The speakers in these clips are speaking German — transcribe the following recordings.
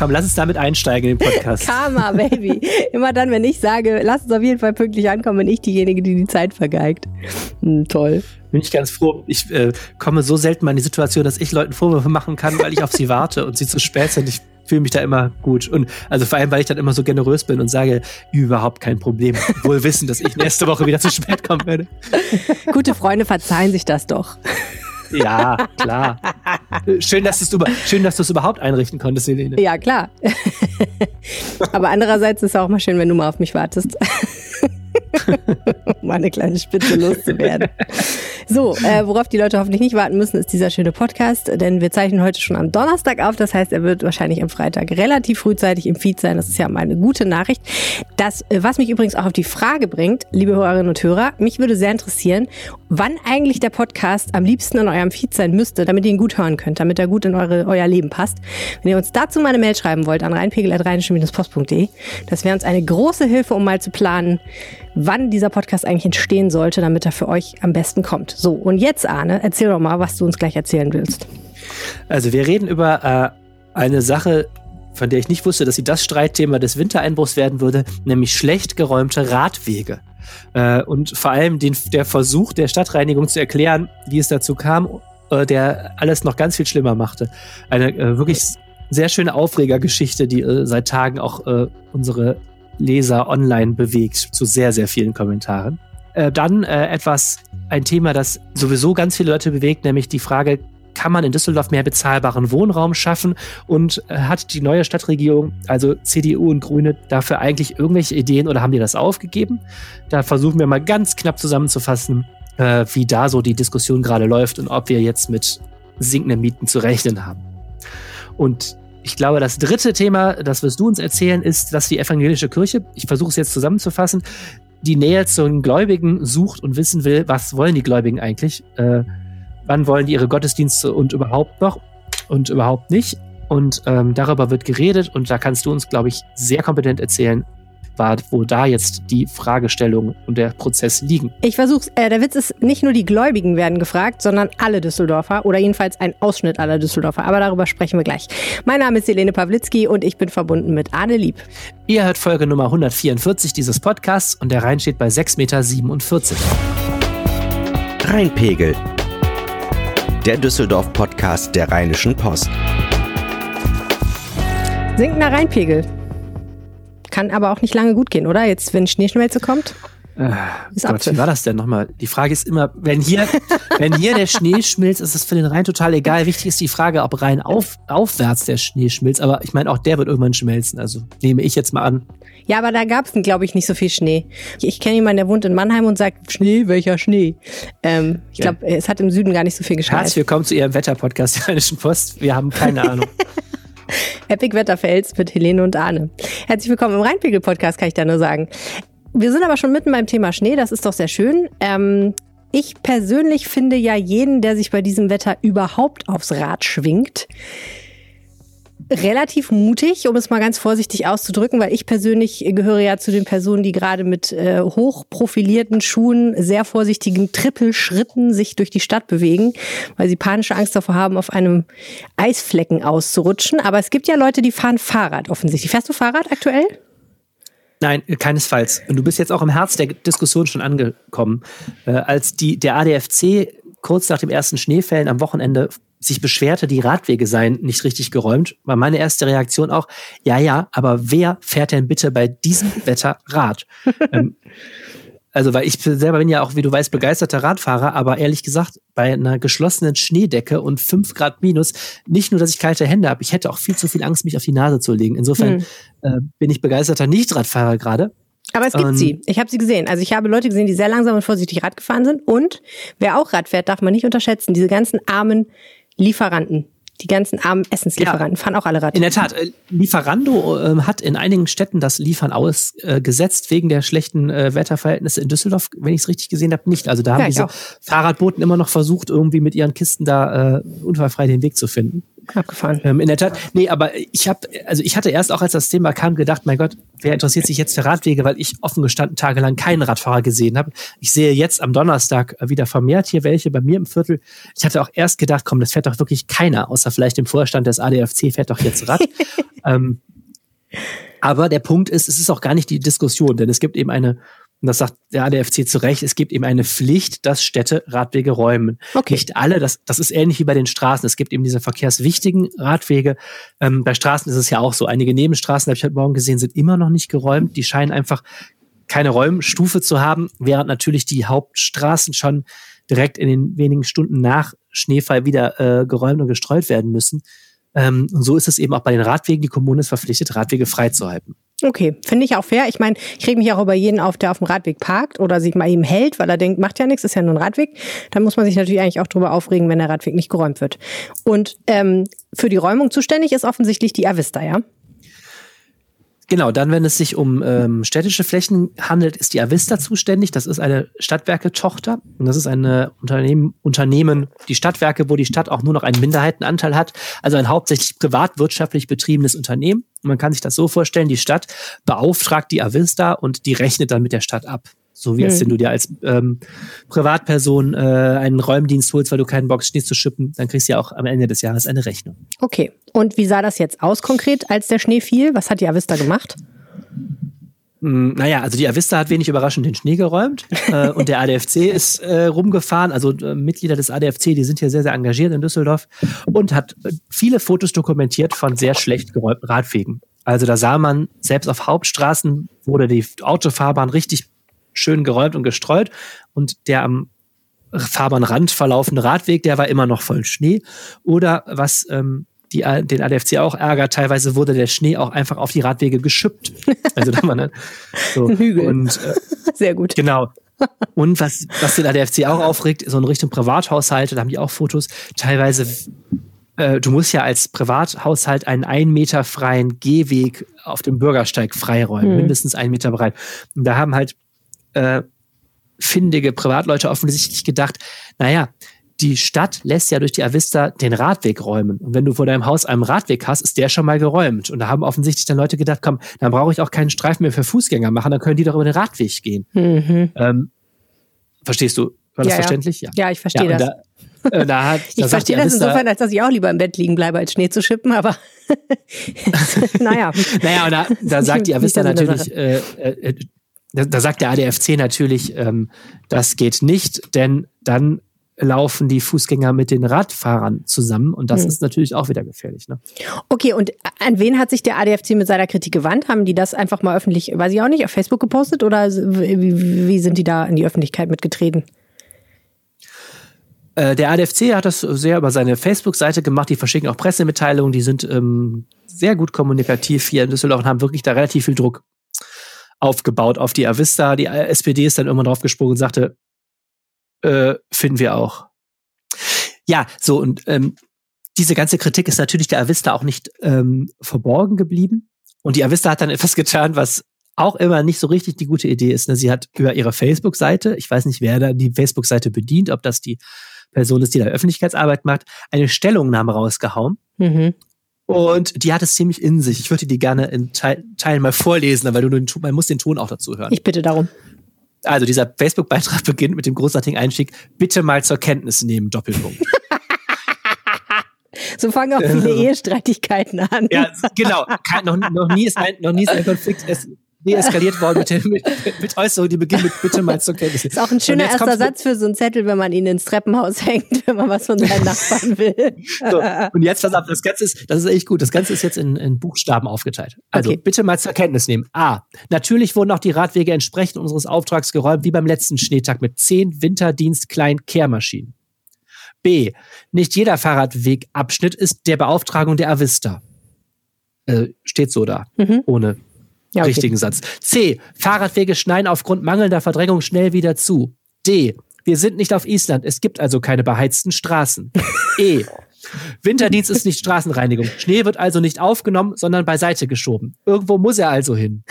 Komm, lass uns damit einsteigen in den Podcast. Karma, Baby. Immer dann, wenn ich sage, lass uns auf jeden Fall pünktlich ankommen, bin ich diejenige, die die Zeit vergeigt. Hm, toll. Bin ich ganz froh. Ich äh, komme so selten mal in die Situation, dass ich Leuten Vorwürfe machen kann, weil ich auf sie warte und sie zu spät sind. Ich fühle mich da immer gut. Und also vor allem, weil ich dann immer so generös bin und sage, überhaupt kein Problem. Wohl wissen, dass ich nächste Woche wieder zu spät kommen werde. Gute Freunde verzeihen sich das doch. Ja, klar. Schön, dass du es überhaupt einrichten konntest, Helene. Ja, klar. Aber andererseits ist es auch mal schön, wenn du mal auf mich wartest. um eine kleine Spitze loszuwerden. So, äh, worauf die Leute hoffentlich nicht warten müssen, ist dieser schöne Podcast, denn wir zeichnen heute schon am Donnerstag auf. Das heißt, er wird wahrscheinlich am Freitag relativ frühzeitig im Feed sein. Das ist ja mal eine gute Nachricht. Das, äh, was mich übrigens auch auf die Frage bringt, liebe Hörerinnen und Hörer, mich würde sehr interessieren, wann eigentlich der Podcast am liebsten in eurem Feed sein müsste, damit ihr ihn gut hören könnt, damit er gut in eure, euer Leben passt. Wenn ihr uns dazu mal eine Mail schreiben wollt an reinpegel.rheinischen-post.de, das wäre uns eine große Hilfe, um mal zu planen, wann dieser Podcast eigentlich entstehen sollte, damit er für euch am besten kommt. So, und jetzt, Arne, erzähl doch mal, was du uns gleich erzählen willst. Also, wir reden über äh, eine Sache, von der ich nicht wusste, dass sie das Streitthema des Wintereinbruchs werden würde, nämlich schlecht geräumte Radwege. Äh, und vor allem den, der Versuch der Stadtreinigung zu erklären, wie es dazu kam, äh, der alles noch ganz viel schlimmer machte. Eine äh, wirklich sehr schöne Aufregergeschichte, die äh, seit Tagen auch äh, unsere Leser online bewegt zu sehr, sehr vielen Kommentaren. Äh, dann äh, etwas, ein Thema, das sowieso ganz viele Leute bewegt, nämlich die Frage, kann man in Düsseldorf mehr bezahlbaren Wohnraum schaffen und äh, hat die neue Stadtregierung, also CDU und Grüne, dafür eigentlich irgendwelche Ideen oder haben die das aufgegeben? Da versuchen wir mal ganz knapp zusammenzufassen, äh, wie da so die Diskussion gerade läuft und ob wir jetzt mit sinkenden Mieten zu rechnen haben. Und ich glaube, das dritte Thema, das wirst du uns erzählen, ist, dass die evangelische Kirche, ich versuche es jetzt zusammenzufassen, die Nähe zu den Gläubigen sucht und wissen will, was wollen die Gläubigen eigentlich? Äh, wann wollen die ihre Gottesdienste und überhaupt noch und überhaupt nicht? Und ähm, darüber wird geredet und da kannst du uns, glaube ich, sehr kompetent erzählen, war, wo da jetzt die Fragestellung und der Prozess liegen. Ich versuch's. Äh, der Witz ist, nicht nur die Gläubigen werden gefragt, sondern alle Düsseldorfer oder jedenfalls ein Ausschnitt aller Düsseldorfer. Aber darüber sprechen wir gleich. Mein Name ist Helene Pawlitzki und ich bin verbunden mit Arne Lieb. Ihr hört Folge Nummer 144 dieses Podcasts und der Rhein steht bei 6,47 Meter. Rheinpegel. Der Düsseldorf-Podcast der Rheinischen Post. Sinkender Rheinpegel. Kann aber auch nicht lange gut gehen, oder? Jetzt, wenn Schneeschmelze kommt. Äh, ist Gott, wie war das denn nochmal? Die Frage ist immer, wenn hier, wenn hier der Schnee schmilzt, ist das für den Rhein total egal. Wichtig ist die Frage, ob Rhein auf, aufwärts der Schnee schmilzt. Aber ich meine, auch der wird irgendwann schmelzen. Also nehme ich jetzt mal an. Ja, aber da gab es, glaube ich, nicht so viel Schnee. Ich, ich kenne jemanden, der wohnt in Mannheim und sagt, Schnee, welcher Schnee? Ähm, ich glaube, ja. es hat im Süden gar nicht so viel geschafft. Herzlich willkommen zu Ihrem Wetterpodcast der Rheinischen Post. Wir haben keine Ahnung. Epic Wetterfels mit Helene und Arne. Herzlich willkommen im Rheinpegel-Podcast, kann ich da nur sagen. Wir sind aber schon mitten beim Thema Schnee, das ist doch sehr schön. Ähm, ich persönlich finde ja jeden, der sich bei diesem Wetter überhaupt aufs Rad schwingt, relativ mutig, um es mal ganz vorsichtig auszudrücken, weil ich persönlich gehöre ja zu den Personen, die gerade mit äh, hochprofilierten Schuhen, sehr vorsichtigen Trippelschritten sich durch die Stadt bewegen, weil sie panische Angst davor haben, auf einem Eisflecken auszurutschen. Aber es gibt ja Leute, die fahren Fahrrad offensichtlich. Fährst du Fahrrad aktuell? Nein, keinesfalls. Und du bist jetzt auch im Herz der Diskussion schon angekommen. Äh, als die, der ADFC kurz nach dem ersten Schneefällen am Wochenende sich beschwerte, die Radwege seien nicht richtig geräumt, war meine erste Reaktion auch, ja, ja, aber wer fährt denn bitte bei diesem Wetter Rad? ähm, also, weil ich selber bin ja auch, wie du weißt, begeisterter Radfahrer, aber ehrlich gesagt, bei einer geschlossenen Schneedecke und fünf Grad minus, nicht nur, dass ich kalte Hände habe, ich hätte auch viel zu viel Angst, mich auf die Nase zu legen. Insofern hm. äh, bin ich begeisterter Nicht-Radfahrer gerade. Aber es gibt um, sie. Ich habe sie gesehen. Also ich habe Leute gesehen, die sehr langsam und vorsichtig Rad gefahren sind. Und wer auch Rad fährt, darf man nicht unterschätzen. Diese ganzen armen Lieferanten. Die ganzen armen Essenslieferanten ja, fahren auch alle Rad. In der Tat, äh, Lieferando äh, hat in einigen Städten das Liefern ausgesetzt äh, wegen der schlechten äh, Wetterverhältnisse. In Düsseldorf, wenn ich es richtig gesehen habe, nicht. Also da haben ja, diese Fahrradboten immer noch versucht, irgendwie mit ihren Kisten da äh, unfallfrei den Weg zu finden. Abgefahren. Ähm, in der Tat. Nee, aber ich habe, also ich hatte erst auch, als das Thema kam, gedacht, mein Gott, wer interessiert sich jetzt für Radwege, weil ich offen gestanden tagelang keinen Radfahrer gesehen habe. Ich sehe jetzt am Donnerstag wieder vermehrt hier welche bei mir im Viertel. Ich hatte auch erst gedacht, komm, das fährt doch wirklich keiner, außer vielleicht im Vorstand des ADFC fährt doch jetzt Rad. ähm, aber der Punkt ist, es ist auch gar nicht die Diskussion, denn es gibt eben eine und das sagt der ADFC zu Recht, es gibt eben eine Pflicht, dass Städte Radwege räumen. Okay. Nicht alle, das, das ist ähnlich wie bei den Straßen. Es gibt eben diese verkehrswichtigen Radwege. Ähm, bei Straßen ist es ja auch so. Einige Nebenstraßen, habe ich heute Morgen gesehen, sind immer noch nicht geräumt. Die scheinen einfach keine Räumstufe zu haben, während natürlich die Hauptstraßen schon direkt in den wenigen Stunden nach Schneefall wieder äh, geräumt und gestreut werden müssen. Ähm, und so ist es eben auch bei den Radwegen. Die Kommune ist verpflichtet, Radwege freizuhalten. Okay, finde ich auch fair. Ich meine, ich reg mich auch über jeden auf, der auf dem Radweg parkt oder sich mal eben hält, weil er denkt, macht ja nichts, ist ja nur ein Radweg. Da muss man sich natürlich eigentlich auch drüber aufregen, wenn der Radweg nicht geräumt wird. Und ähm, für die Räumung zuständig ist offensichtlich die Avista, ja? Genau, dann, wenn es sich um ähm, städtische Flächen handelt, ist die Avista zuständig. Das ist eine Stadtwerke-Tochter und das ist ein Unternehmen, Unternehmen, die Stadtwerke, wo die Stadt auch nur noch einen Minderheitenanteil hat. Also ein hauptsächlich privatwirtschaftlich betriebenes Unternehmen. Man kann sich das so vorstellen, die Stadt beauftragt die Avista und die rechnet dann mit der Stadt ab. So wie als hm. wenn du dir als ähm, Privatperson äh, einen Räumdienst holst, weil du keinen Bock Schnee zu schippen, dann kriegst du ja auch am Ende des Jahres eine Rechnung. Okay. Und wie sah das jetzt aus konkret, als der Schnee fiel? Was hat die Avista gemacht? Hm, naja, also die Avista hat wenig überraschend den Schnee geräumt äh, und der ADFC ist äh, rumgefahren. Also äh, Mitglieder des ADFC, die sind hier sehr, sehr engagiert in Düsseldorf und hat äh, viele Fotos dokumentiert von sehr schlecht geräumten Radwegen. Also da sah man, selbst auf Hauptstraßen wurde die Autofahrbahn richtig schön geräumt und gestreut. Und der am Fahrbahnrand verlaufende Radweg, der war immer noch voll Schnee. Oder was ähm, die, den ADFC auch ärgert, teilweise wurde der Schnee auch einfach auf die Radwege geschüppt. Also da war ne, so. Hügel. Und, äh, Sehr gut. Genau. Und was, was den ADFC auch aufregt, so in Richtung Privathaushalte, da haben die auch Fotos, teilweise äh, du musst ja als Privathaushalt einen ein Meter freien Gehweg auf dem Bürgersteig freiräumen, hm. mindestens einen Meter breit. Und da haben halt äh, findige Privatleute offensichtlich gedacht, naja, die Stadt lässt ja durch die Avista den Radweg räumen. Und wenn du vor deinem Haus einen Radweg hast, ist der schon mal geräumt. Und da haben offensichtlich dann Leute gedacht, komm, dann brauche ich auch keinen Streifen mehr für Fußgänger machen, dann können die doch über den Radweg gehen. Mhm. Ähm, verstehst du? War das ja, verständlich? Ja, ja ich verstehe ja, das. Da, äh, da hat, ich verstehe das insofern, als dass ich auch lieber im Bett liegen bleibe, als Schnee zu schippen, aber naja. naja, und da, da sagt die Avista natürlich, äh, äh, da, da sagt der ADFC natürlich, ähm, das geht nicht, denn dann laufen die Fußgänger mit den Radfahrern zusammen und das hm. ist natürlich auch wieder gefährlich. Ne? Okay, und an wen hat sich der ADFC mit seiner Kritik gewandt? Haben die das einfach mal öffentlich, weiß ich auch nicht, auf Facebook gepostet oder wie, wie sind die da in die Öffentlichkeit mitgetreten? Äh, der ADFC hat das sehr über seine Facebook-Seite gemacht. Die verschicken auch Pressemitteilungen. Die sind ähm, sehr gut kommunikativ hier in Düsseldorf und haben wirklich da relativ viel Druck aufgebaut auf die Avista. Die SPD ist dann irgendwann draufgesprungen und sagte, äh, finden wir auch. Ja, so und ähm, diese ganze Kritik ist natürlich der Avista auch nicht ähm, verborgen geblieben. Und die Avista hat dann etwas getan, was auch immer nicht so richtig die gute Idee ist. Ne? Sie hat über ihre Facebook-Seite, ich weiß nicht, wer da die Facebook-Seite bedient, ob das die Person ist, die da Öffentlichkeitsarbeit macht, eine Stellungnahme rausgehauen. Mhm. Und die hat es ziemlich in sich. Ich würde die gerne in Teilen mal vorlesen, weil du den, man muss den Ton auch dazu hören. Ich bitte darum. Also dieser Facebook-Beitrag beginnt mit dem großartigen Einstieg, bitte mal zur Kenntnis nehmen, Doppelpunkt. so fangen auch viele Ehestreitigkeiten an. Ja, genau. noch, noch, nie ist ein, noch nie ist ein Konflikt deeskaliert worden mit, mit, mit Äußerungen, die beginnen mit Bitte mal zur Kenntnis. Ist auch ein schöner erster Satz für so einen Zettel, wenn man ihn ins Treppenhaus hängt, wenn man was von seinen Nachbarn will. so, und jetzt, pass auf, das Ganze ist, das ist echt gut, das Ganze ist jetzt in, in Buchstaben aufgeteilt. Also, okay. bitte mal zur Kenntnis nehmen. A. Natürlich wurden auch die Radwege entsprechend unseres Auftrags geräumt, wie beim letzten Schneetag mit zehn Winterdienst kleinen Kehrmaschinen. B. Nicht jeder Fahrradwegabschnitt ist der Beauftragung der Avista. Äh, steht so da, mhm. ohne ja, okay. richtigen Satz. C. Fahrradwege schneiden aufgrund mangelnder Verdrängung schnell wieder zu. D. Wir sind nicht auf Island. Es gibt also keine beheizten Straßen. e. Winterdienst ist nicht Straßenreinigung. Schnee wird also nicht aufgenommen, sondern beiseite geschoben. Irgendwo muss er also hin.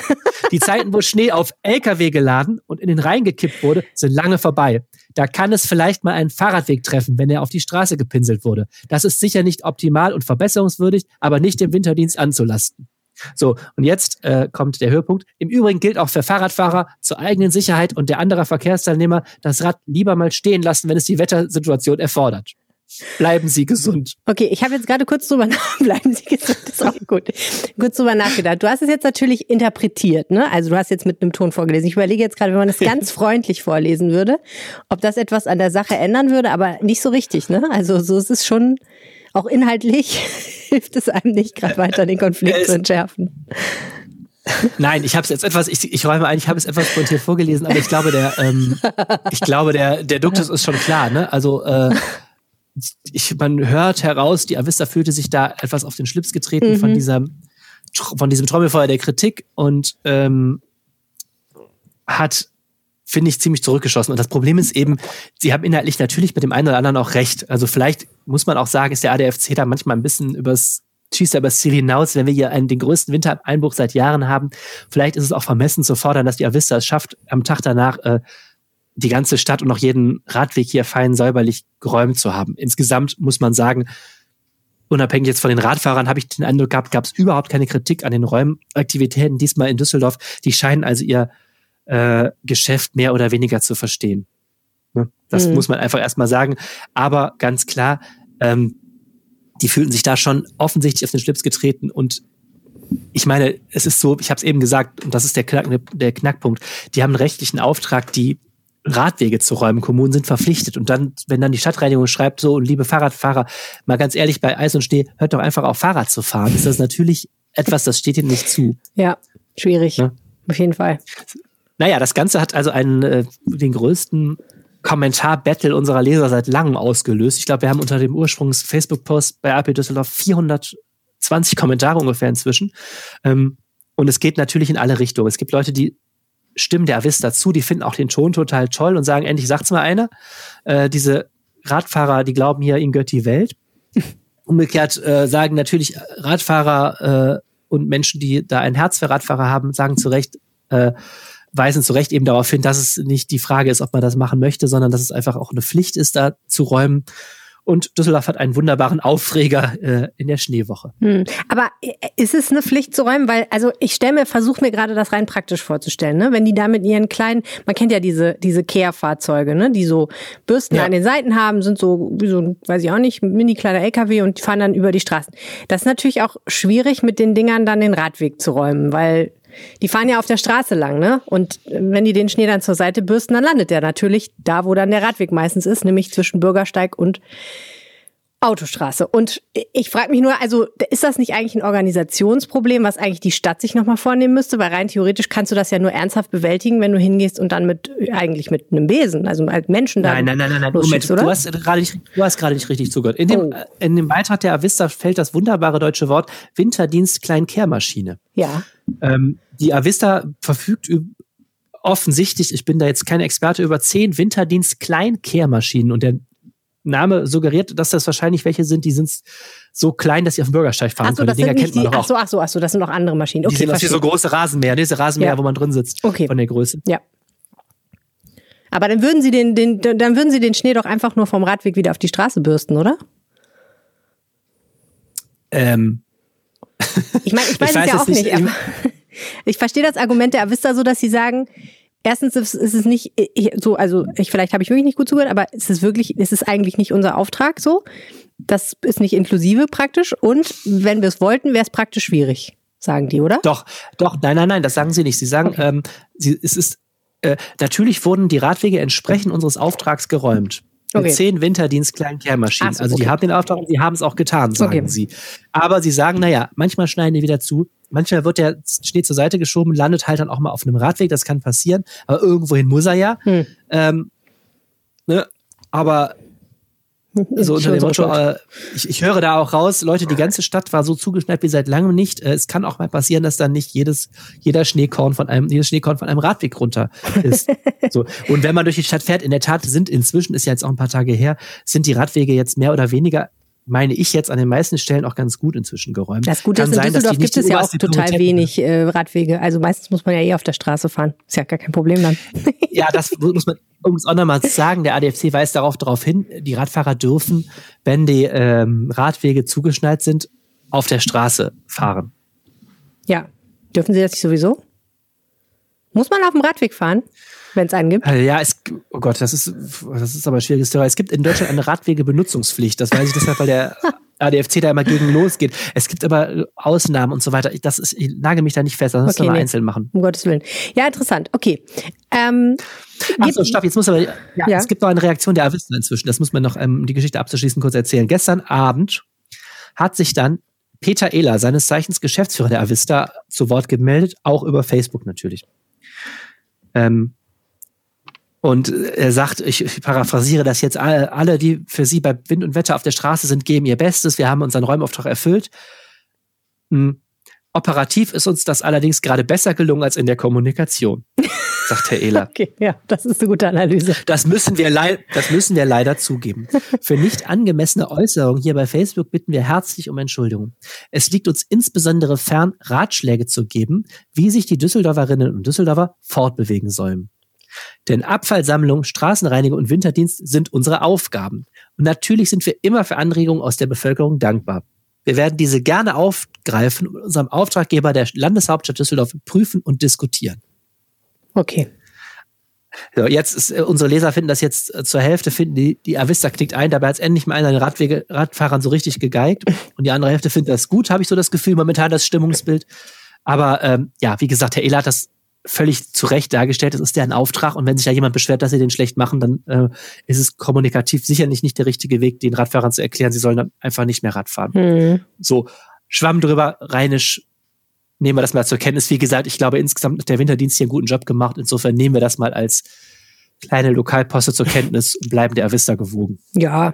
Die Zeiten, wo Schnee auf LKW geladen und in den Rhein gekippt wurde, sind lange vorbei. Da kann es vielleicht mal einen Fahrradweg treffen, wenn er auf die Straße gepinselt wurde. Das ist sicher nicht optimal und verbesserungswürdig, aber nicht dem Winterdienst anzulasten. So, und jetzt äh, kommt der Höhepunkt. Im Übrigen gilt auch für Fahrradfahrer zur eigenen Sicherheit und der anderer Verkehrsteilnehmer das Rad lieber mal stehen lassen, wenn es die Wettersituation erfordert. Bleiben Sie gesund. Okay, ich habe jetzt gerade kurz drüber bleiben Sie gesund, ist auch gut. kurz drüber nachgedacht. Du hast es jetzt natürlich interpretiert, ne? Also du hast jetzt mit einem Ton vorgelesen. Ich überlege jetzt gerade, wenn man das ganz freundlich vorlesen würde, ob das etwas an der Sache ändern würde, aber nicht so richtig, ne? Also so ist es schon auch inhaltlich hilft es einem nicht gerade weiter den Konflikt zu entschärfen. Nein, ich habe es jetzt etwas, ich, ich räume ein, ich habe es etwas spontan vorgelesen, aber ich glaube, der, ähm, ich glaube, der, der Duktus ist schon klar, ne? Also äh, ich, man hört heraus, die Avista fühlte sich da etwas auf den Schlips getreten mhm. von dieser, von diesem Trommelfeuer der Kritik und ähm, hat finde ich, ziemlich zurückgeschossen. Und das Problem ist eben, sie haben inhaltlich natürlich mit dem einen oder anderen auch recht. Also vielleicht muss man auch sagen, ist der ADFC da manchmal ein bisschen übers schießt er übers Ziel hinaus, wenn wir hier einen, den größten Wintereinbruch seit Jahren haben. Vielleicht ist es auch vermessen zu fordern, dass die Avista es schafft, am Tag danach äh, die ganze Stadt und auch jeden Radweg hier fein säuberlich geräumt zu haben. Insgesamt muss man sagen, unabhängig jetzt von den Radfahrern, habe ich den Eindruck gehabt, gab es überhaupt keine Kritik an den Räumaktivitäten diesmal in Düsseldorf. Die scheinen also ihr äh, Geschäft mehr oder weniger zu verstehen. Ne? Das mhm. muss man einfach erstmal sagen. Aber ganz klar, ähm, die fühlten sich da schon offensichtlich auf den Schlips getreten und ich meine, es ist so, ich habe es eben gesagt, und das ist der, Knack, der Knackpunkt, die haben einen rechtlichen Auftrag, die Radwege zu räumen. Kommunen sind verpflichtet. Und dann, wenn dann die Stadtreinigung schreibt, so, liebe Fahrradfahrer, mal ganz ehrlich, bei Eis und Schnee, hört doch einfach auf, Fahrrad zu fahren. Ist das natürlich etwas, das steht ihnen nicht zu. Ja, schwierig. Ja? Auf jeden Fall. Naja, das Ganze hat also einen, äh, den größten Kommentar-Battle unserer Leser seit langem ausgelöst. Ich glaube, wir haben unter dem Ursprungs-Facebook-Post bei AP Düsseldorf 420 Kommentare ungefähr inzwischen. Ähm, und es geht natürlich in alle Richtungen. Es gibt Leute, die stimmen der Avis dazu, die finden auch den Ton total toll und sagen, endlich sagt's mal einer. Äh, diese Radfahrer, die glauben hier, ihnen gehört die Welt. Umgekehrt äh, sagen natürlich Radfahrer äh, und Menschen, die da ein Herz für Radfahrer haben, sagen zu Recht, äh, weisen zu Recht eben darauf hin, dass es nicht die Frage ist, ob man das machen möchte, sondern dass es einfach auch eine Pflicht ist, da zu räumen. Und Düsseldorf hat einen wunderbaren Aufreger äh, in der Schneewoche. Hm. Aber äh, ist es eine Pflicht zu räumen? Weil, also ich stelle mir, versuche mir gerade das rein praktisch vorzustellen, ne? Wenn die da mit ihren kleinen, man kennt ja diese, diese Kehrfahrzeuge, ne? Die so Bürsten ja. an den Seiten haben, sind so, wie so, weiß ich auch nicht, mini kleiner LKW und die fahren dann über die Straßen. Das ist natürlich auch schwierig, mit den Dingern dann den Radweg zu räumen, weil die fahren ja auf der Straße lang, ne? Und wenn die den Schnee dann zur Seite bürsten, dann landet der natürlich da, wo dann der Radweg meistens ist, nämlich zwischen Bürgersteig und Autostraße. Und ich frage mich nur, also ist das nicht eigentlich ein Organisationsproblem, was eigentlich die Stadt sich nochmal vornehmen müsste? Weil rein theoretisch kannst du das ja nur ernsthaft bewältigen, wenn du hingehst und dann mit eigentlich mit einem Besen, also als Menschen da. Nein, nein, nein, nein, nein. Moment, oder? du hast gerade nicht, du hast gerade nicht richtig zugehört. In dem, oh. in dem Beitrag der Avista fällt das wunderbare deutsche Wort Winterdienst Kleinkehrmaschine. Ja. Ähm, die Avista verfügt offensichtlich, ich bin da jetzt kein Experte, über zehn Winterdienst Kleinkehrmaschinen und der Name suggeriert, dass das wahrscheinlich welche sind, die sind so klein, dass sie auf dem Bürgersteig fahren ach so, können. Die Dinger kennt man die, doch auch. Ach so, ach so, das sind noch andere Maschinen. Okay, die sind wie so große Rasenmäher, diese Rasenmäher, ja. wo man drin sitzt. Okay. Von der Größe. Ja. Aber dann würden sie den, den, dann würden sie den Schnee doch einfach nur vom Radweg wieder auf die Straße bürsten, oder? Ähm. Ich meine, ich weiß, ich weiß es ja auch nicht. nicht ich verstehe das Argument der Avista so, dass sie sagen, erstens ist, es nicht so, also ich, vielleicht habe ich wirklich nicht gut zugehört, aber es ist wirklich, es ist eigentlich nicht unser Auftrag so. Das ist nicht inklusive praktisch. Und wenn wir es wollten, wäre es praktisch schwierig, sagen die, oder? Doch, doch, nein, nein, nein, das sagen sie nicht. Sie sagen, okay. ähm, sie, es ist, äh, natürlich wurden die Radwege entsprechend unseres Auftrags geräumt. Mit okay. zehn Winterdienst kleinen Kehrmaschinen. So, also die haben den Auftrag und sie haben es auch getan, sagen okay. sie. Aber sie sagen, naja, manchmal schneiden die wieder zu, manchmal wird der Schnee zur Seite geschoben, landet halt dann auch mal auf einem Radweg, das kann passieren, aber irgendwohin muss er ja. Hm. Ähm, ne? Aber so unter dem Motto, äh, ich, ich höre da auch raus, Leute, die ganze Stadt war so zugeschneit wie seit langem nicht. Äh, es kann auch mal passieren, dass dann nicht jedes, jeder Schneekorn von einem, jedes Schneekorn von einem Radweg runter ist. so. Und wenn man durch die Stadt fährt, in der Tat sind inzwischen, ist ja jetzt auch ein paar Tage her, sind die Radwege jetzt mehr oder weniger meine ich jetzt an den meisten Stellen auch ganz gut inzwischen geräumt. Das Gute ist, in sein, Düsseldorf gibt es ja auch total wenig äh, Radwege. Also meistens muss man ja eh auf der Straße fahren. Ist ja gar kein Problem dann. ja, das muss man uns auch nochmal sagen. Der ADFC weist darauf darauf hin, die Radfahrer dürfen, wenn die ähm, Radwege zugeschneit sind, auf der Straße fahren. Ja. Dürfen sie das nicht sowieso? Muss man auf dem Radweg fahren? wenn es einen gibt? Äh, ja, es, oh Gott, das ist, das ist aber ein schwieriges Thema. Es gibt in Deutschland eine Radwegebenutzungspflicht. Das weiß ich deshalb, weil der ADFC da immer gegen losgeht. Es gibt aber Ausnahmen und so weiter. Das ist, ich nage mich da nicht fest, das müssen okay, wir nee. einzeln machen. Um Gottes Willen. Ja, interessant. Okay. Ähm, Achso, stopp, jetzt muss aber, ja, ja, es gibt noch eine Reaktion der Avista inzwischen. Das muss man noch, um ähm, die Geschichte abzuschließen, kurz erzählen. Gestern Abend hat sich dann Peter Ehler, seines Zeichens Geschäftsführer der Avista, zu Wort gemeldet, auch über Facebook natürlich. Ähm, und er sagt, ich, paraphrasiere das jetzt, alle, die für Sie bei Wind und Wetter auf der Straße sind, geben ihr Bestes. Wir haben unseren Räumauftrag erfüllt. Hm. Operativ ist uns das allerdings gerade besser gelungen als in der Kommunikation, sagt Herr Ehler. Okay, ja, das ist eine gute Analyse. Das müssen wir, das müssen wir leider zugeben. Für nicht angemessene Äußerungen hier bei Facebook bitten wir herzlich um Entschuldigung. Es liegt uns insbesondere fern, Ratschläge zu geben, wie sich die Düsseldorferinnen und Düsseldorfer fortbewegen sollen. Denn Abfallsammlung, Straßenreinigung und Winterdienst sind unsere Aufgaben. Und natürlich sind wir immer für Anregungen aus der Bevölkerung dankbar. Wir werden diese gerne aufgreifen und unserem Auftraggeber der Landeshauptstadt Düsseldorf prüfen und diskutieren. Okay. So, jetzt ist, äh, unsere Leser finden das jetzt äh, zur Hälfte, finden die, die Avista knickt ein, dabei hat es endlich mal einer den Radwege, Radfahrern so richtig gegeigt. Und die andere Hälfte findet das gut, habe ich so das Gefühl, momentan das Stimmungsbild. Aber ähm, ja, wie gesagt, Herr Ehler hat das völlig zu Recht dargestellt, das ist deren Auftrag und wenn sich da jemand beschwert, dass sie den schlecht machen, dann äh, ist es kommunikativ sicherlich nicht der richtige Weg, den Radfahrern zu erklären, sie sollen dann einfach nicht mehr Radfahren. Mhm. So, Schwamm drüber, rheinisch, nehmen wir das mal zur Kenntnis. Wie gesagt, ich glaube, insgesamt hat der Winterdienst hier einen guten Job gemacht. Insofern nehmen wir das mal als kleine Lokalposte zur Kenntnis und bleiben der Avista gewogen. Ja.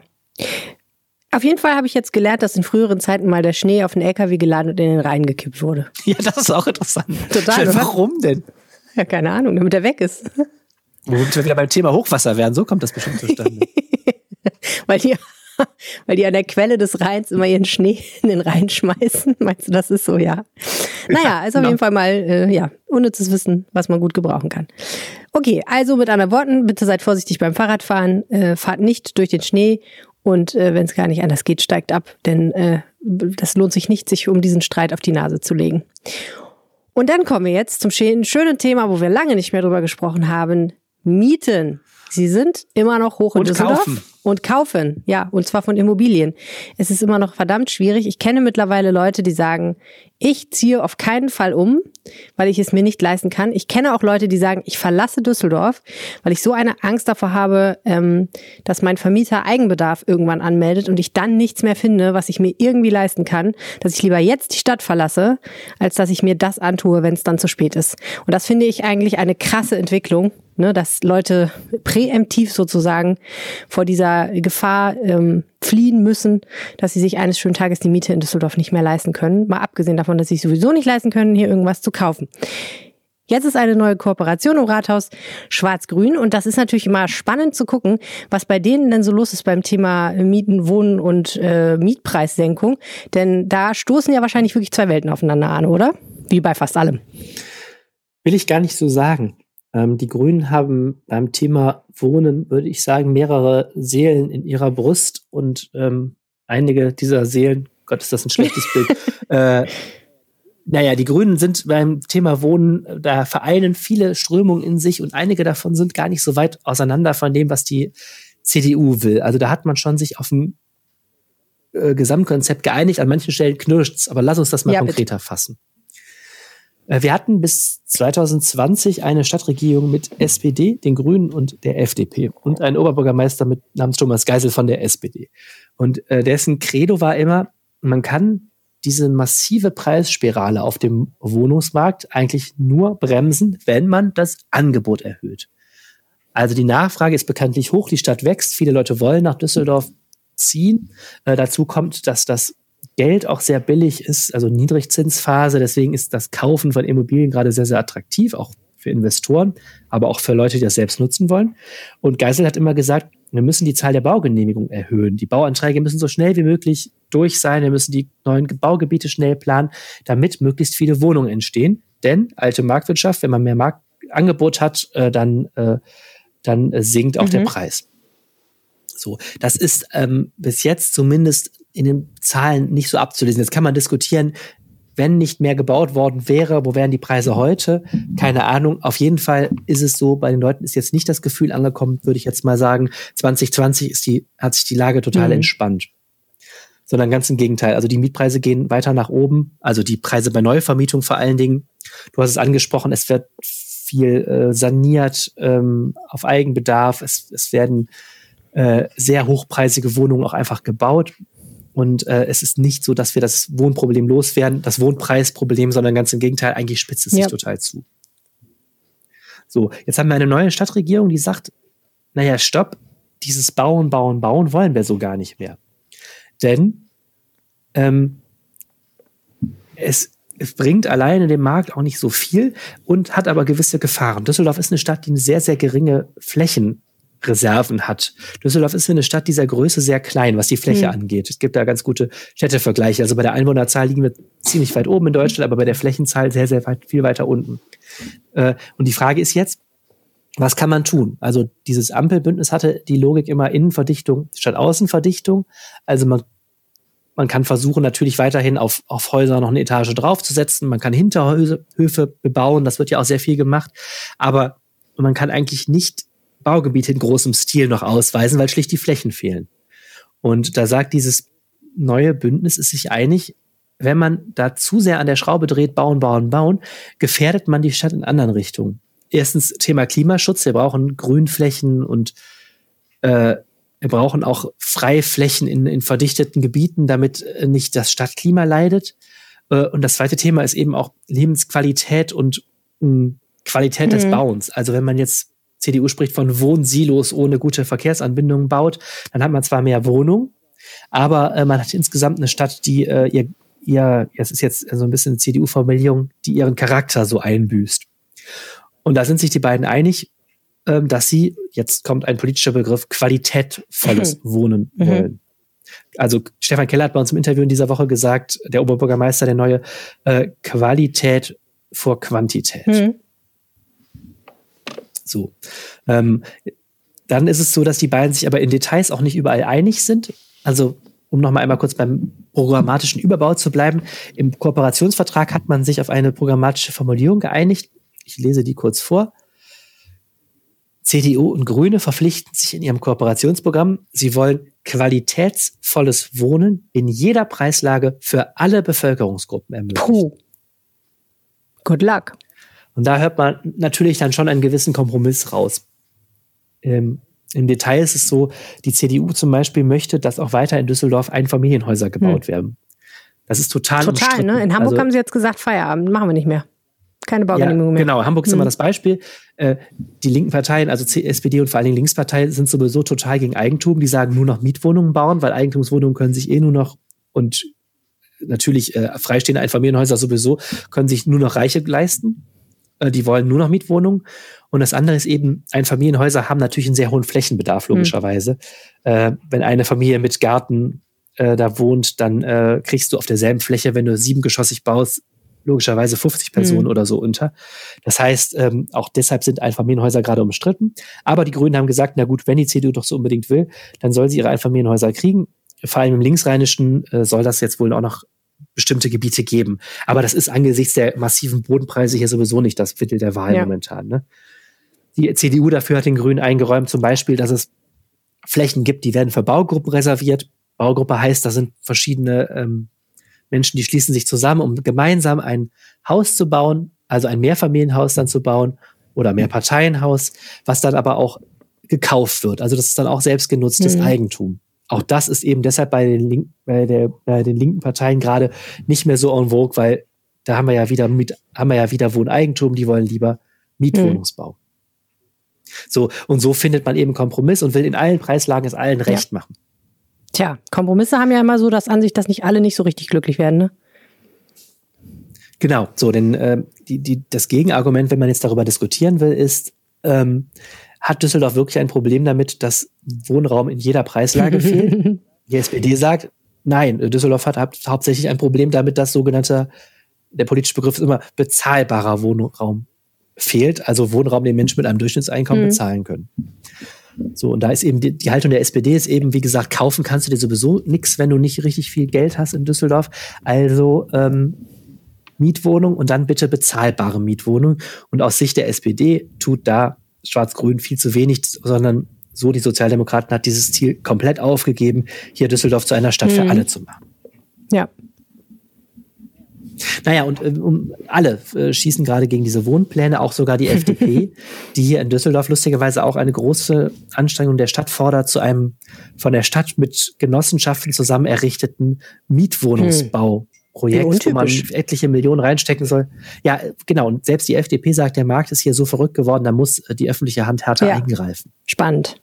Auf jeden Fall habe ich jetzt gelernt, dass in früheren Zeiten mal der Schnee auf den LKW geladen und in den Rhein gekippt wurde. Ja, das ist auch interessant. Total. Warum denn? Ja, keine Ahnung, damit er weg ist. Womit wir wieder beim Thema Hochwasser werden, so kommt das bestimmt zustande. weil, die, weil die an der Quelle des Rheins immer ihren Schnee in den Rhein schmeißen. Meinst du, das ist so, ja? Naja, ist auf genau. jeden Fall mal, äh, ja, unnützes Wissen, was man gut gebrauchen kann. Okay, also mit anderen Worten, bitte seid vorsichtig beim Fahrradfahren, äh, fahrt nicht durch den Schnee und äh, wenn es gar nicht anders geht, steigt ab, denn äh, das lohnt sich nicht, sich um diesen Streit auf die Nase zu legen. Und dann kommen wir jetzt zum schönen Thema, wo wir lange nicht mehr drüber gesprochen haben. Mieten. Sie sind immer noch hoch in und Düsseldorf. Kaufen. Und kaufen, ja, und zwar von Immobilien. Es ist immer noch verdammt schwierig. Ich kenne mittlerweile Leute, die sagen, ich ziehe auf keinen Fall um, weil ich es mir nicht leisten kann. Ich kenne auch Leute, die sagen, ich verlasse Düsseldorf, weil ich so eine Angst davor habe, ähm, dass mein Vermieter Eigenbedarf irgendwann anmeldet und ich dann nichts mehr finde, was ich mir irgendwie leisten kann, dass ich lieber jetzt die Stadt verlasse, als dass ich mir das antue, wenn es dann zu spät ist. Und das finde ich eigentlich eine krasse Entwicklung, ne, dass Leute präemptiv sozusagen vor dieser Gefahr ähm, fliehen müssen, dass sie sich eines schönen Tages die Miete in Düsseldorf nicht mehr leisten können. Mal abgesehen davon, dass sie sich sowieso nicht leisten können, hier irgendwas zu kaufen. Jetzt ist eine neue Kooperation im Rathaus Schwarz-Grün und das ist natürlich immer spannend zu gucken, was bei denen denn so los ist beim Thema Mieten, Wohnen und äh, Mietpreissenkung. Denn da stoßen ja wahrscheinlich wirklich zwei Welten aufeinander an, oder? Wie bei fast allem. Will ich gar nicht so sagen. Ähm, die Grünen haben beim Thema Wohnen, würde ich sagen, mehrere Seelen in ihrer Brust und ähm, einige dieser Seelen, Gott, ist das ein schlechtes Bild. Äh, naja, die Grünen sind beim Thema Wohnen, da vereinen viele Strömungen in sich und einige davon sind gar nicht so weit auseinander von dem, was die CDU will. Also da hat man schon sich auf ein äh, Gesamtkonzept geeinigt. An manchen Stellen knirscht's, aber lass uns das mal ja, konkreter bitte. fassen. Äh, wir hatten bis 2020 eine Stadtregierung mit SPD, den Grünen und der FDP und einen Oberbürgermeister mit namens Thomas Geisel von der SPD. Und äh, dessen Credo war immer, man kann diese massive Preisspirale auf dem Wohnungsmarkt eigentlich nur bremsen, wenn man das Angebot erhöht. Also die Nachfrage ist bekanntlich hoch, die Stadt wächst, viele Leute wollen nach Düsseldorf ziehen. Äh, dazu kommt, dass das Geld auch sehr billig ist, also Niedrigzinsphase. Deswegen ist das Kaufen von Immobilien gerade sehr, sehr attraktiv, auch für Investoren, aber auch für Leute, die das selbst nutzen wollen. Und Geisel hat immer gesagt, wir müssen die Zahl der Baugenehmigungen erhöhen. Die Bauanträge müssen so schnell wie möglich durch sein. Wir müssen die neuen Baugebiete schnell planen, damit möglichst viele Wohnungen entstehen. Denn alte Marktwirtschaft, wenn man mehr Marktangebot hat, äh, dann, äh, dann äh, sinkt auch mhm. der Preis. So, das ist ähm, bis jetzt zumindest in den Zahlen nicht so abzulesen. Jetzt kann man diskutieren, wenn nicht mehr gebaut worden wäre, wo wären die Preise heute? Keine Ahnung. Auf jeden Fall ist es so, bei den Leuten ist jetzt nicht das Gefühl angekommen, würde ich jetzt mal sagen, 2020 ist die, hat sich die Lage total mhm. entspannt. Sondern ganz im Gegenteil. Also die Mietpreise gehen weiter nach oben. Also die Preise bei Neuvermietung vor allen Dingen. Du hast es angesprochen, es wird viel äh, saniert ähm, auf Eigenbedarf. Es, es werden äh, sehr hochpreisige Wohnungen auch einfach gebaut. Und äh, es ist nicht so, dass wir das Wohnproblem loswerden, das Wohnpreisproblem, sondern ganz im Gegenteil, eigentlich spitzt es ja. sich total zu. So, jetzt haben wir eine neue Stadtregierung, die sagt, naja, stopp, dieses Bauen, Bauen, Bauen wollen wir so gar nicht mehr. Denn ähm, es, es bringt alleine dem Markt auch nicht so viel und hat aber gewisse Gefahren. Düsseldorf ist eine Stadt, die eine sehr, sehr geringe Flächen Reserven hat. Düsseldorf ist für eine Stadt dieser Größe sehr klein, was die Fläche mhm. angeht. Es gibt da ganz gute Städtevergleiche. Also bei der Einwohnerzahl liegen wir ziemlich weit oben in Deutschland, aber bei der Flächenzahl sehr, sehr weit, viel weiter unten. Äh, und die Frage ist jetzt, was kann man tun? Also dieses Ampelbündnis hatte die Logik immer Innenverdichtung statt Außenverdichtung. Also man, man kann versuchen, natürlich weiterhin auf, auf Häuser noch eine Etage draufzusetzen. Man kann Hinterhöfe bebauen. Das wird ja auch sehr viel gemacht. Aber man kann eigentlich nicht Baugebiete in großem Stil noch ausweisen, weil schlicht die Flächen fehlen. Und da sagt dieses neue Bündnis ist sich einig, wenn man da zu sehr an der Schraube dreht, bauen, bauen, bauen, gefährdet man die Stadt in anderen Richtungen. Erstens Thema Klimaschutz. Wir brauchen Grünflächen und äh, wir brauchen auch freie Flächen in, in verdichteten Gebieten, damit nicht das Stadtklima leidet. Äh, und das zweite Thema ist eben auch Lebensqualität und mh, Qualität mhm. des Bauens. Also wenn man jetzt CDU spricht von Wohnsilos ohne gute Verkehrsanbindungen baut, dann hat man zwar mehr Wohnungen, aber äh, man hat insgesamt eine Stadt, die äh, ihr, ihr, es ist jetzt so ein bisschen eine CDU-Formulierung, die ihren Charakter so einbüßt. Und da sind sich die beiden einig, ähm, dass sie, jetzt kommt ein politischer Begriff, qualitätvolles mhm. Wohnen mhm. wollen. Also Stefan Keller hat bei uns im Interview in dieser Woche gesagt, der Oberbürgermeister, der neue, äh, Qualität vor Quantität. Mhm. So. Ähm, dann ist es so, dass die beiden sich aber in Details auch nicht überall einig sind. Also, um nochmal einmal kurz beim programmatischen Überbau zu bleiben. Im Kooperationsvertrag hat man sich auf eine programmatische Formulierung geeinigt. Ich lese die kurz vor. CDU und Grüne verpflichten sich in ihrem Kooperationsprogramm, sie wollen qualitätsvolles Wohnen in jeder Preislage für alle Bevölkerungsgruppen ermöglichen. Puh. Good luck. Und da hört man natürlich dann schon einen gewissen Kompromiss raus. Ähm, Im Detail ist es so, die CDU zum Beispiel möchte, dass auch weiter in Düsseldorf Einfamilienhäuser gebaut hm. werden. Das ist total Total, umstritten. ne? In Hamburg also, haben sie jetzt gesagt, Feierabend, machen wir nicht mehr. Keine Baugenehmigung ja, mehr. Genau, Hamburg ist hm. immer das Beispiel. Äh, die linken Parteien, also SPD und vor allen Dingen Linkspartei, sind sowieso total gegen Eigentum. Die sagen nur noch Mietwohnungen bauen, weil Eigentumswohnungen können sich eh nur noch und natürlich äh, freistehende Einfamilienhäuser sowieso können sich nur noch Reiche leisten. Äh, die wollen nur noch Mietwohnungen. Und das andere ist eben, Einfamilienhäuser haben natürlich einen sehr hohen Flächenbedarf, hm. logischerweise. Mhm. Äh, wenn eine Familie mit Garten äh, da wohnt, dann äh, kriegst du auf derselben Fläche, wenn du siebengeschossig baust, logischerweise 50 Personen mhm. oder so unter. Das heißt, ähm, auch deshalb sind Einfamilienhäuser gerade umstritten. Aber die Grünen haben gesagt, na gut, wenn die CDU doch so unbedingt will, dann soll sie ihre Einfamilienhäuser kriegen. Vor allem im Linksrheinischen äh, soll das jetzt wohl auch noch bestimmte Gebiete geben. Aber das ist angesichts der massiven Bodenpreise hier sowieso nicht das Viertel der Wahl ja. momentan. Ne? Die CDU dafür hat den Grünen eingeräumt, zum Beispiel, dass es Flächen gibt, die werden für Baugruppen reserviert. Baugruppe heißt, da sind verschiedene ähm, Menschen, die schließen sich zusammen, um gemeinsam ein Haus zu bauen, also ein Mehrfamilienhaus dann zu bauen oder Mehrparteienhaus, was dann aber auch gekauft wird. Also das ist dann auch selbstgenutztes mhm. Eigentum auch das ist eben deshalb bei den, Link, bei, der, bei den linken Parteien gerade nicht mehr so en vogue, weil da haben wir ja wieder mit, haben wir ja wieder Wohneigentum, die wollen lieber Mietwohnungsbau. Mhm. So, und so findet man eben Kompromiss und will in allen Preislagen es allen recht ja. machen. Tja, Kompromisse haben ja immer so das Ansicht, dass nicht alle nicht so richtig glücklich werden, ne? Genau, so, denn äh, die, die, das Gegenargument, wenn man jetzt darüber diskutieren will, ist, ähm, hat Düsseldorf wirklich ein Problem damit, dass Wohnraum in jeder Preislage fehlt? Die SPD sagt, nein, Düsseldorf hat hauptsächlich ein Problem damit, dass sogenannter, der politische Begriff ist immer bezahlbarer Wohnraum fehlt, also Wohnraum, den Menschen mit einem Durchschnittseinkommen mhm. bezahlen können. So, und da ist eben die, die, Haltung der SPD ist eben, wie gesagt, kaufen kannst du dir sowieso nichts, wenn du nicht richtig viel Geld hast in Düsseldorf. Also ähm, Mietwohnung und dann bitte bezahlbare Mietwohnung. Und aus Sicht der SPD tut da Schwarz-Grün viel zu wenig, sondern so die Sozialdemokraten hat dieses Ziel komplett aufgegeben, hier Düsseldorf zu einer Stadt mhm. für alle zu machen. Ja. Naja, und äh, um, alle äh, schießen gerade gegen diese Wohnpläne, auch sogar die FDP, die hier in Düsseldorf lustigerweise auch eine große Anstrengung der Stadt fordert, zu einem von der Stadt mit Genossenschaften zusammen errichteten Mietwohnungsbau. Projekt, wo man etliche Millionen reinstecken soll. Ja, genau. Und selbst die FDP sagt, der Markt ist hier so verrückt geworden, da muss äh, die öffentliche Hand härter ja. eingreifen. Spannend.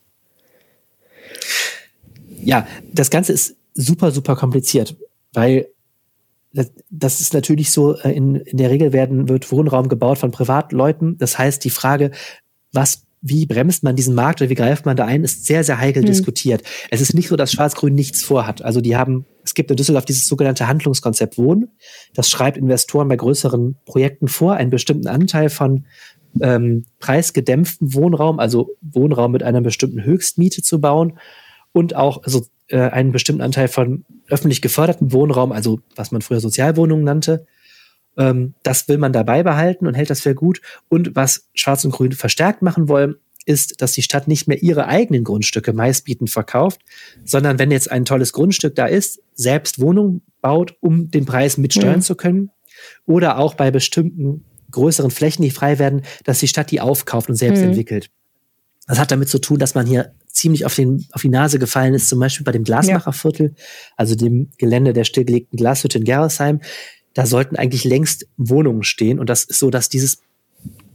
Ja, das Ganze ist super, super kompliziert, weil das, das ist natürlich so, äh, in, in der Regel werden, wird Wohnraum gebaut von Privatleuten. Das heißt, die Frage, was wie bremst man diesen Markt oder wie greift man da ein, ist sehr, sehr heikel mhm. diskutiert. Es ist nicht so, dass Schwarz-Grün nichts vorhat. Also die haben, es gibt in Düsseldorf dieses sogenannte Handlungskonzept Wohnen. Das schreibt Investoren bei größeren Projekten vor, einen bestimmten Anteil von ähm, preisgedämpften Wohnraum, also Wohnraum mit einer bestimmten Höchstmiete zu bauen und auch also, äh, einen bestimmten Anteil von öffentlich geförderten Wohnraum, also was man früher Sozialwohnungen nannte. Ähm, das will man dabei behalten und hält das für gut. Und was Schwarz und Grün verstärkt machen wollen, ist, dass die Stadt nicht mehr ihre eigenen Grundstücke meistbietend verkauft, sondern wenn jetzt ein tolles Grundstück da ist, selbst Wohnungen baut, um den Preis mitsteuern mhm. zu können. Oder auch bei bestimmten größeren Flächen, die frei werden, dass die Stadt die aufkauft und selbst mhm. entwickelt. Das hat damit zu tun, dass man hier ziemlich auf, den, auf die Nase gefallen ist, zum Beispiel bei dem Glasmacherviertel, ja. also dem Gelände der stillgelegten Glashütte in Gerresheim. Da sollten eigentlich längst Wohnungen stehen. Und das ist so, dass dieses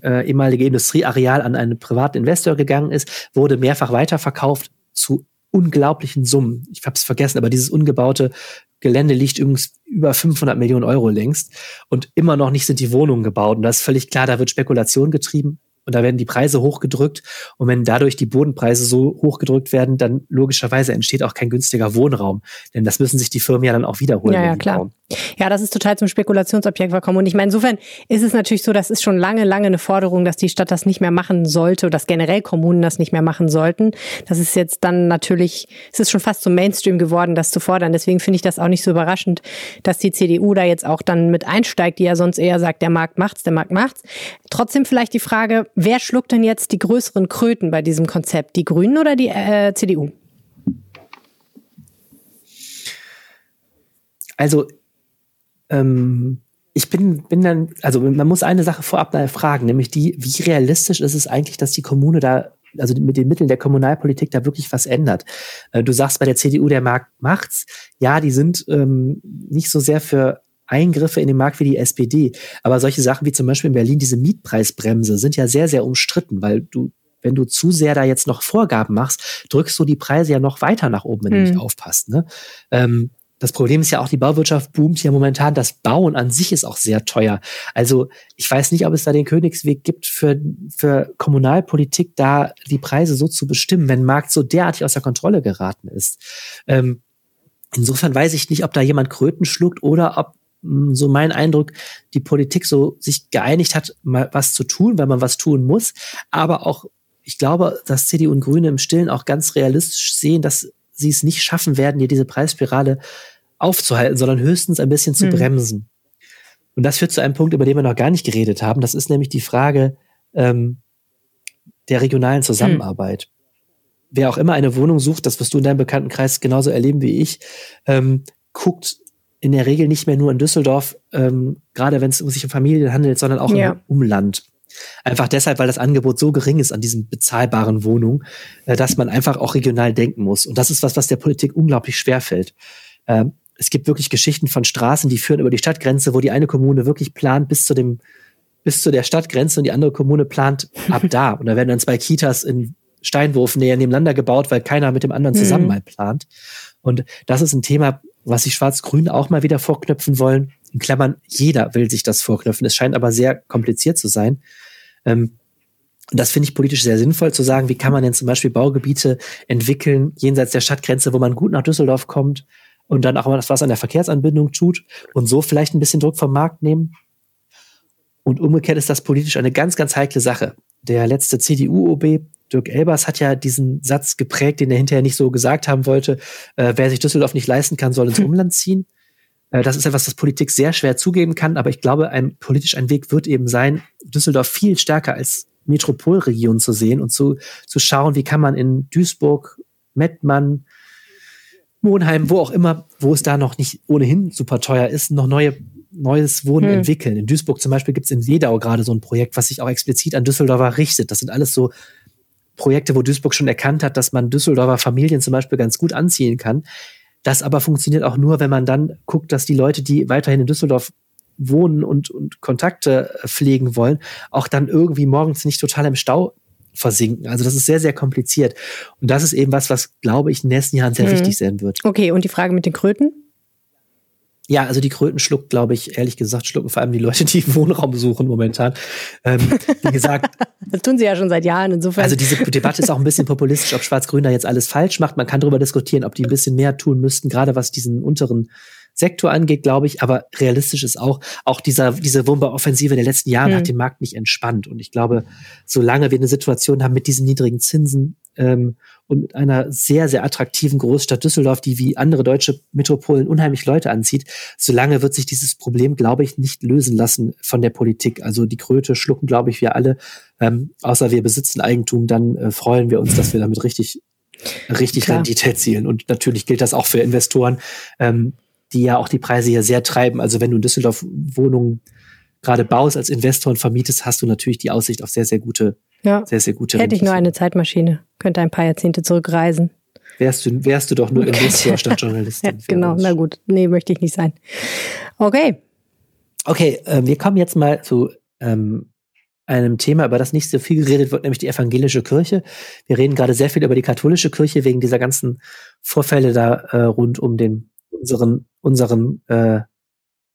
äh, ehemalige Industrieareal an einen privaten Investor gegangen ist, wurde mehrfach weiterverkauft zu unglaublichen Summen. Ich habe es vergessen, aber dieses ungebaute Gelände liegt übrigens über 500 Millionen Euro längst und immer noch nicht sind die Wohnungen gebaut. Und da ist völlig klar, da wird Spekulation getrieben und da werden die Preise hochgedrückt. Und wenn dadurch die Bodenpreise so hochgedrückt werden, dann logischerweise entsteht auch kein günstiger Wohnraum. Denn das müssen sich die Firmen ja dann auch wiederholen. Ja, ja klar. Bauen. Ja, das ist total zum Spekulationsobjekt gekommen. Und ich meine, insofern ist es natürlich so, das ist schon lange, lange eine Forderung, dass die Stadt das nicht mehr machen sollte oder dass generell Kommunen das nicht mehr machen sollten. Das ist jetzt dann natürlich, es ist schon fast zum Mainstream geworden, das zu fordern. Deswegen finde ich das auch nicht so überraschend, dass die CDU da jetzt auch dann mit einsteigt, die ja sonst eher sagt, der Markt macht's, der Markt macht's. Trotzdem vielleicht die Frage, wer schluckt denn jetzt die größeren Kröten bei diesem Konzept? Die Grünen oder die äh, CDU? Also, ähm, ich bin, bin dann, also man muss eine Sache vorab fragen, nämlich die, wie realistisch ist es eigentlich, dass die Kommune da, also mit den Mitteln der Kommunalpolitik da wirklich was ändert? Äh, du sagst bei der CDU, der Markt macht's. Ja, die sind ähm, nicht so sehr für Eingriffe in den Markt wie die SPD. Aber solche Sachen wie zum Beispiel in Berlin diese Mietpreisbremse sind ja sehr, sehr umstritten, weil du, wenn du zu sehr da jetzt noch Vorgaben machst, drückst du die Preise ja noch weiter nach oben, wenn hm. du nicht hm. aufpasst. Ne? Ähm, das Problem ist ja auch, die Bauwirtschaft boomt ja momentan. Das Bauen an sich ist auch sehr teuer. Also ich weiß nicht, ob es da den Königsweg gibt für, für Kommunalpolitik, da die Preise so zu bestimmen, wenn Markt so derartig aus der Kontrolle geraten ist. Ähm, insofern weiß ich nicht, ob da jemand Kröten schluckt oder ob so mein Eindruck, die Politik so sich geeinigt hat, mal was zu tun, weil man was tun muss. Aber auch, ich glaube, dass CDU und Grüne im Stillen auch ganz realistisch sehen, dass sie es nicht schaffen werden, hier diese Preisspirale aufzuhalten, sondern höchstens ein bisschen zu hm. bremsen. Und das führt zu einem Punkt, über den wir noch gar nicht geredet haben. Das ist nämlich die Frage ähm, der regionalen Zusammenarbeit. Hm. Wer auch immer eine Wohnung sucht, das wirst du in deinem Bekanntenkreis genauso erleben wie ich, ähm, guckt in der Regel nicht mehr nur in Düsseldorf, ähm, gerade wenn es sich um Familien handelt, sondern auch ja. im Umland. Einfach deshalb, weil das Angebot so gering ist an diesen bezahlbaren Wohnungen, äh, dass man einfach auch regional denken muss. Und das ist was, was der Politik unglaublich schwer fällt. Ähm, es gibt wirklich Geschichten von Straßen, die führen über die Stadtgrenze, wo die eine Kommune wirklich plant bis zu dem, bis zu der Stadtgrenze und die andere Kommune plant ab da. Und da werden dann zwei Kitas in Steinwurf näher nebeneinander gebaut, weil keiner mit dem anderen zusammen mhm. mal plant. Und das ist ein Thema, was die Schwarz-Grünen auch mal wieder vorknöpfen wollen. In Klammern, jeder will sich das vorknöpfen. Es scheint aber sehr kompliziert zu sein. Ähm, Und das finde ich politisch sehr sinnvoll zu sagen, wie kann man denn zum Beispiel Baugebiete entwickeln, jenseits der Stadtgrenze, wo man gut nach Düsseldorf kommt und dann auch mal was an der Verkehrsanbindung tut und so vielleicht ein bisschen Druck vom Markt nehmen. Und umgekehrt ist das politisch eine ganz, ganz heikle Sache. Der letzte CDU-OB, Dirk Elbers, hat ja diesen Satz geprägt, den er hinterher nicht so gesagt haben wollte, äh, wer sich Düsseldorf nicht leisten kann, soll ins Umland ziehen. Äh, das ist etwas, das Politik sehr schwer zugeben kann, aber ich glaube, ein, politisch ein Weg wird eben sein, Düsseldorf viel stärker als Metropolregion zu sehen und zu, zu schauen, wie kann man in Duisburg, Mettmann, Monheim, wo auch immer, wo es da noch nicht ohnehin super teuer ist, noch neue neues Wohnen hm. entwickeln. In Duisburg zum Beispiel gibt es in Wedau gerade so ein Projekt, was sich auch explizit an Düsseldorfer richtet. Das sind alles so Projekte, wo Duisburg schon erkannt hat, dass man Düsseldorfer Familien zum Beispiel ganz gut anziehen kann. Das aber funktioniert auch nur, wenn man dann guckt, dass die Leute, die weiterhin in Düsseldorf wohnen und, und Kontakte äh, pflegen wollen, auch dann irgendwie morgens nicht total im Stau versinken. Also das ist sehr, sehr kompliziert. Und das ist eben was, was, glaube ich, in den nächsten Jahren sehr mhm. wichtig sein wird. Okay, und die Frage mit den Kröten? Ja, also die Kröten schluckt, glaube ich, ehrlich gesagt, schlucken vor allem die Leute, die Wohnraum suchen momentan. Ähm, wie gesagt. das tun sie ja schon seit Jahren, insofern. Also diese Debatte ist auch ein bisschen populistisch, ob Schwarz-Grün da jetzt alles falsch macht. Man kann darüber diskutieren, ob die ein bisschen mehr tun müssten, gerade was diesen unteren Sektor angeht, glaube ich. Aber realistisch ist auch, auch dieser, diese Wohnbauoffensive der letzten Jahre hm. hat den Markt nicht entspannt. Und ich glaube, solange wir eine Situation haben mit diesen niedrigen Zinsen ähm, und mit einer sehr, sehr attraktiven Großstadt Düsseldorf, die wie andere deutsche Metropolen unheimlich Leute anzieht, solange wird sich dieses Problem, glaube ich, nicht lösen lassen von der Politik. Also die Kröte schlucken, glaube ich, wir alle, ähm, außer wir besitzen Eigentum, dann äh, freuen wir uns, dass wir damit richtig, richtig Klar. Rendite erzielen. Und natürlich gilt das auch für Investoren, ähm, die ja auch die Preise hier sehr treiben. Also wenn du in Düsseldorf Wohnungen gerade baust als Investor und vermietest, hast du natürlich die Aussicht auf sehr, sehr gute, ja. sehr, sehr gute Hätte ich nur eine Zeitmaschine, könnte ein paar Jahrzehnte zurückreisen. Wärst du, wärst du doch nur Investor statt Journalistin. ja, genau, na gut. Nee, möchte ich nicht sein. Okay. Okay, äh, wir kommen jetzt mal zu ähm, einem Thema, über das nicht so viel geredet wird, nämlich die evangelische Kirche. Wir reden gerade sehr viel über die katholische Kirche wegen dieser ganzen Vorfälle da äh, rund um den unseren unseren äh,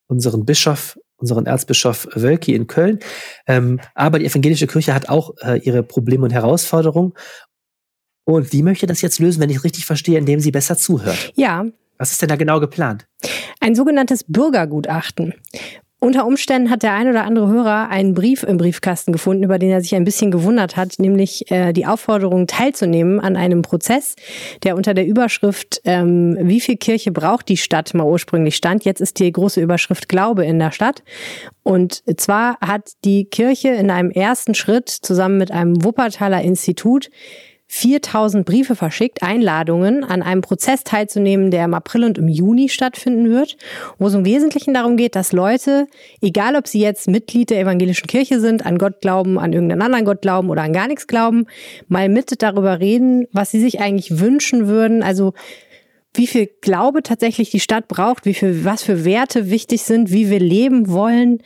unseren Bischof unseren Erzbischof Wölki in Köln. Ähm, aber die evangelische Kirche hat auch äh, ihre Probleme und Herausforderungen. Und wie möchte das jetzt lösen, wenn ich richtig verstehe, indem sie besser zuhört? Ja. Was ist denn da genau geplant? Ein sogenanntes Bürgergutachten. Unter Umständen hat der ein oder andere Hörer einen Brief im Briefkasten gefunden, über den er sich ein bisschen gewundert hat, nämlich äh, die Aufforderung teilzunehmen an einem Prozess, der unter der Überschrift ähm, Wie viel Kirche braucht die Stadt mal ursprünglich stand. Jetzt ist die große Überschrift Glaube in der Stadt. Und zwar hat die Kirche in einem ersten Schritt zusammen mit einem Wuppertaler Institut 4000 Briefe verschickt, Einladungen, an einem Prozess teilzunehmen, der im April und im Juni stattfinden wird, wo es im Wesentlichen darum geht, dass Leute, egal ob sie jetzt Mitglied der evangelischen Kirche sind, an Gott glauben, an irgendeinen anderen Gott glauben oder an gar nichts glauben, mal mit darüber reden, was sie sich eigentlich wünschen würden. Also wie viel Glaube tatsächlich die Stadt braucht, wie viel, was für Werte wichtig sind, wie wir leben wollen,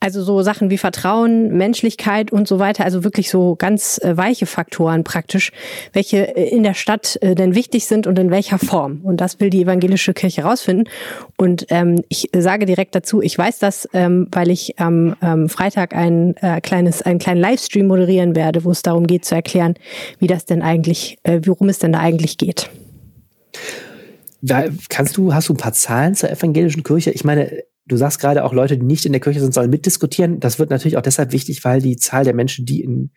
also so Sachen wie Vertrauen, Menschlichkeit und so weiter, also wirklich so ganz äh, weiche Faktoren praktisch, welche äh, in der Stadt äh, denn wichtig sind und in welcher Form. Und das will die evangelische Kirche rausfinden. Und ähm, ich sage direkt dazu, ich weiß das, ähm, weil ich am ähm, Freitag ein äh, kleines, einen kleinen Livestream moderieren werde, wo es darum geht zu erklären, wie das denn eigentlich, äh, worum es denn da eigentlich geht. Kannst du, hast du ein paar Zahlen zur evangelischen Kirche? Ich meine, Du sagst gerade auch Leute, die nicht in der Kirche sind, sollen mitdiskutieren. Das wird natürlich auch deshalb wichtig, weil die Zahl der Menschen, die in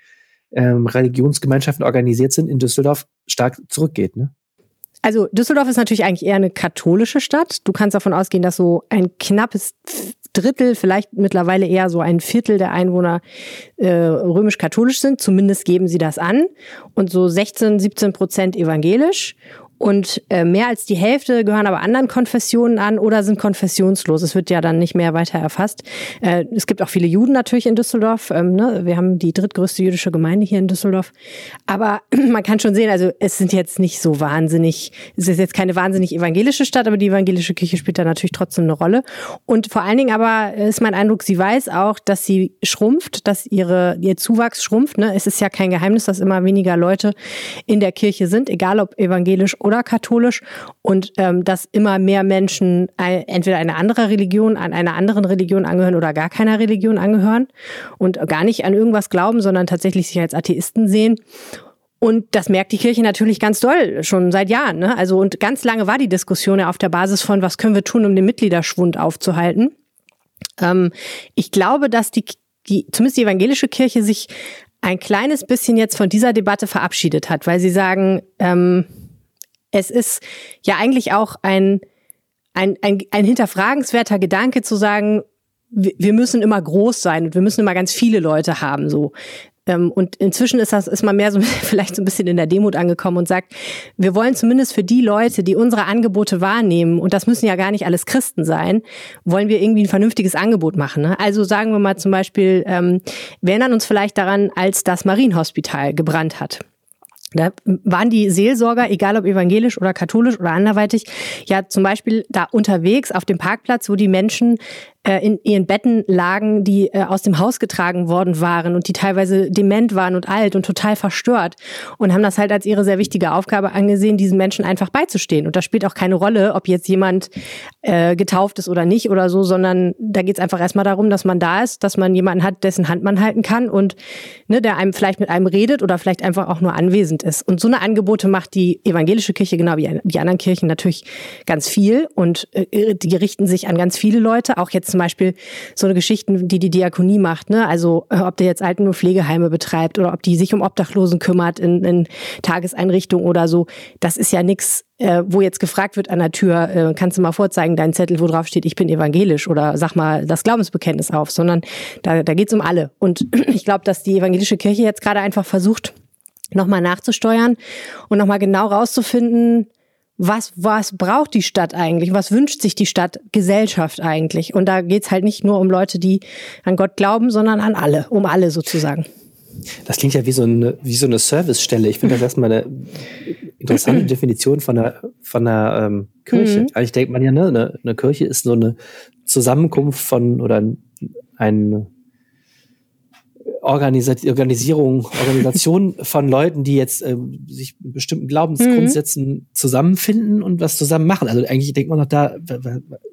ähm, Religionsgemeinschaften organisiert sind, in Düsseldorf stark zurückgeht. Ne? Also Düsseldorf ist natürlich eigentlich eher eine katholische Stadt. Du kannst davon ausgehen, dass so ein knappes Drittel, vielleicht mittlerweile eher so ein Viertel der Einwohner äh, römisch-katholisch sind. Zumindest geben sie das an. Und so 16, 17 Prozent evangelisch. Und äh, mehr als die Hälfte gehören aber anderen Konfessionen an oder sind konfessionslos. Es wird ja dann nicht mehr weiter erfasst. Äh, es gibt auch viele Juden natürlich in Düsseldorf. Ähm, ne? Wir haben die drittgrößte jüdische Gemeinde hier in Düsseldorf. Aber man kann schon sehen, also es sind jetzt nicht so wahnsinnig, es ist jetzt keine wahnsinnig evangelische Stadt, aber die evangelische Kirche spielt da natürlich trotzdem eine Rolle. Und vor allen Dingen aber ist mein Eindruck, sie weiß auch, dass sie schrumpft, dass ihre, ihr Zuwachs schrumpft. Ne? Es ist ja kein Geheimnis, dass immer weniger Leute in der Kirche sind, egal ob evangelisch oder oder katholisch und ähm, dass immer mehr Menschen entweder eine andere Religion, an einer anderen Religion angehören oder gar keiner Religion angehören und gar nicht an irgendwas glauben, sondern tatsächlich sich als Atheisten sehen. Und das merkt die Kirche natürlich ganz doll, schon seit Jahren. Ne? Also, und ganz lange war die Diskussion ja auf der Basis von, was können wir tun, um den Mitgliederschwund aufzuhalten. Ähm, ich glaube, dass die, die, zumindest die evangelische Kirche sich ein kleines bisschen jetzt von dieser Debatte verabschiedet hat, weil sie sagen, ähm, es ist ja eigentlich auch ein, ein, ein, ein hinterfragenswerter Gedanke zu sagen, wir müssen immer groß sein und wir müssen immer ganz viele Leute haben. So, ähm, und inzwischen ist das, ist man mehr so vielleicht so ein bisschen in der Demut angekommen und sagt, wir wollen zumindest für die Leute, die unsere Angebote wahrnehmen, und das müssen ja gar nicht alles Christen sein, wollen wir irgendwie ein vernünftiges Angebot machen. Ne? Also sagen wir mal zum Beispiel, ähm, wir erinnern uns vielleicht daran, als das Marienhospital gebrannt hat. Da waren die Seelsorger, egal ob evangelisch oder katholisch oder anderweitig, ja zum Beispiel da unterwegs auf dem Parkplatz, wo die Menschen in ihren Betten lagen, die äh, aus dem Haus getragen worden waren und die teilweise dement waren und alt und total verstört und haben das halt als ihre sehr wichtige Aufgabe angesehen, diesen Menschen einfach beizustehen. Und das spielt auch keine Rolle, ob jetzt jemand äh, getauft ist oder nicht oder so, sondern da geht es einfach erstmal darum, dass man da ist, dass man jemanden hat, dessen Hand man halten kann und ne, der einem vielleicht mit einem redet oder vielleicht einfach auch nur anwesend ist. Und so eine Angebote macht die evangelische Kirche, genau wie die anderen Kirchen, natürlich ganz viel und äh, die richten sich an ganz viele Leute, auch jetzt zum Beispiel so eine Geschichten, die die Diakonie macht, ne? Also äh, ob der jetzt Alten- und Pflegeheime betreibt oder ob die sich um Obdachlosen kümmert in, in Tageseinrichtungen oder so. Das ist ja nichts, äh, wo jetzt gefragt wird an der Tür, äh, kannst du mal vorzeigen, deinen Zettel, wo drauf steht, ich bin evangelisch oder sag mal das Glaubensbekenntnis auf, sondern da, da geht es um alle. Und ich glaube, dass die evangelische Kirche jetzt gerade einfach versucht, nochmal nachzusteuern und nochmal genau rauszufinden, was, was braucht die Stadt eigentlich? Was wünscht sich die Stadt Gesellschaft eigentlich? Und da geht's halt nicht nur um Leute, die an Gott glauben, sondern an alle, um alle sozusagen. Das klingt ja wie so eine, wie so eine Servicestelle. Ich finde das erstmal eine interessante Definition von einer, von einer ähm, Kirche. Mhm. Eigentlich denkt man ja, ne, eine, eine Kirche ist so eine Zusammenkunft von oder ein, ein Organisa Organisierung, Organisation von Leuten, die jetzt äh, sich mit bestimmten Glaubensgrundsätzen mhm. zusammenfinden und was zusammen machen. Also eigentlich denkt man noch da,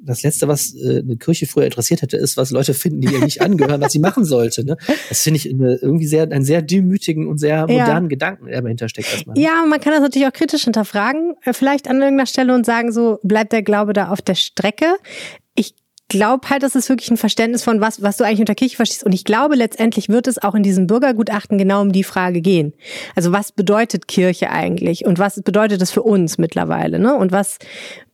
das Letzte, was äh, eine Kirche früher interessiert hätte, ist, was Leute finden, die ihr nicht angehören, was sie machen sollte. Ne? Das finde ich eine, irgendwie sehr, einen sehr demütigen und sehr modernen ja. Gedanken, der dahinter steckt. Erstmal. Ja, man kann das natürlich auch kritisch hinterfragen, äh, vielleicht an irgendeiner Stelle und sagen, so bleibt der Glaube da auf der Strecke. Ich glaube halt, das ist wirklich ein Verständnis von was, was du eigentlich unter Kirche verstehst. Und ich glaube, letztendlich wird es auch in diesem Bürgergutachten genau um die Frage gehen. Also was bedeutet Kirche eigentlich? Und was bedeutet das für uns mittlerweile? Ne? Und was,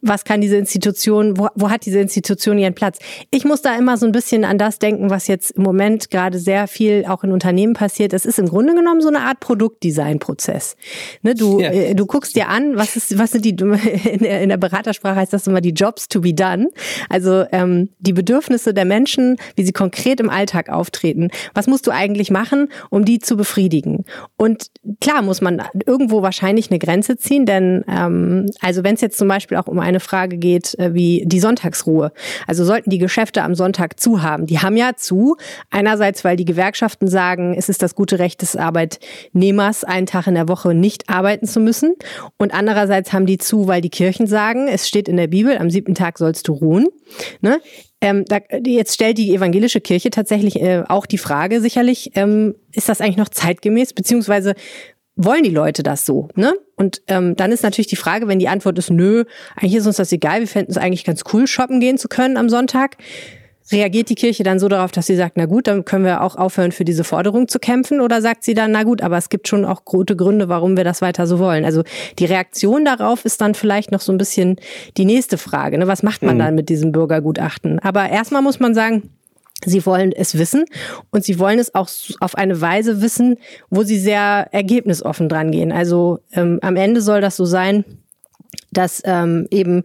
was kann diese Institution, wo, wo hat diese Institution ihren Platz? Ich muss da immer so ein bisschen an das denken, was jetzt im Moment gerade sehr viel auch in Unternehmen passiert. Es ist im Grunde genommen so eine Art Produktdesign-Prozess. Ne, du, ja. äh, du guckst dir an, was ist, was sind die, in der, in der Beratersprache heißt das immer die Jobs to be done. Also ähm, die Bedürfnisse der Menschen, wie sie konkret im Alltag auftreten. Was musst du eigentlich machen, um die zu befriedigen? Und klar muss man irgendwo wahrscheinlich eine Grenze ziehen, denn ähm, also wenn es jetzt zum Beispiel auch um eine Frage geht, äh, wie die Sonntagsruhe. Also sollten die Geschäfte am Sonntag zu haben. Die haben ja zu. Einerseits, weil die Gewerkschaften sagen, es ist das gute Recht des Arbeitnehmers, einen Tag in der Woche nicht arbeiten zu müssen. Und andererseits haben die zu, weil die Kirchen sagen, es steht in der Bibel, am siebten Tag sollst du ruhen. Ne? Ähm, da, jetzt stellt die evangelische Kirche tatsächlich äh, auch die Frage sicherlich, ähm, ist das eigentlich noch zeitgemäß? Beziehungsweise wollen die Leute das so? Ne? Und ähm, dann ist natürlich die Frage, wenn die Antwort ist, nö, eigentlich ist uns das egal, wir fänden es eigentlich ganz cool, shoppen gehen zu können am Sonntag. Reagiert die Kirche dann so darauf, dass sie sagt, na gut, dann können wir auch aufhören, für diese Forderung zu kämpfen? Oder sagt sie dann, na gut, aber es gibt schon auch gute Gründe, warum wir das weiter so wollen? Also die Reaktion darauf ist dann vielleicht noch so ein bisschen die nächste Frage. Ne? Was macht man mhm. dann mit diesem Bürgergutachten? Aber erstmal muss man sagen, Sie wollen es wissen und sie wollen es auch auf eine Weise wissen, wo sie sehr ergebnisoffen dran gehen. Also ähm, am Ende soll das so sein, dass ähm, eben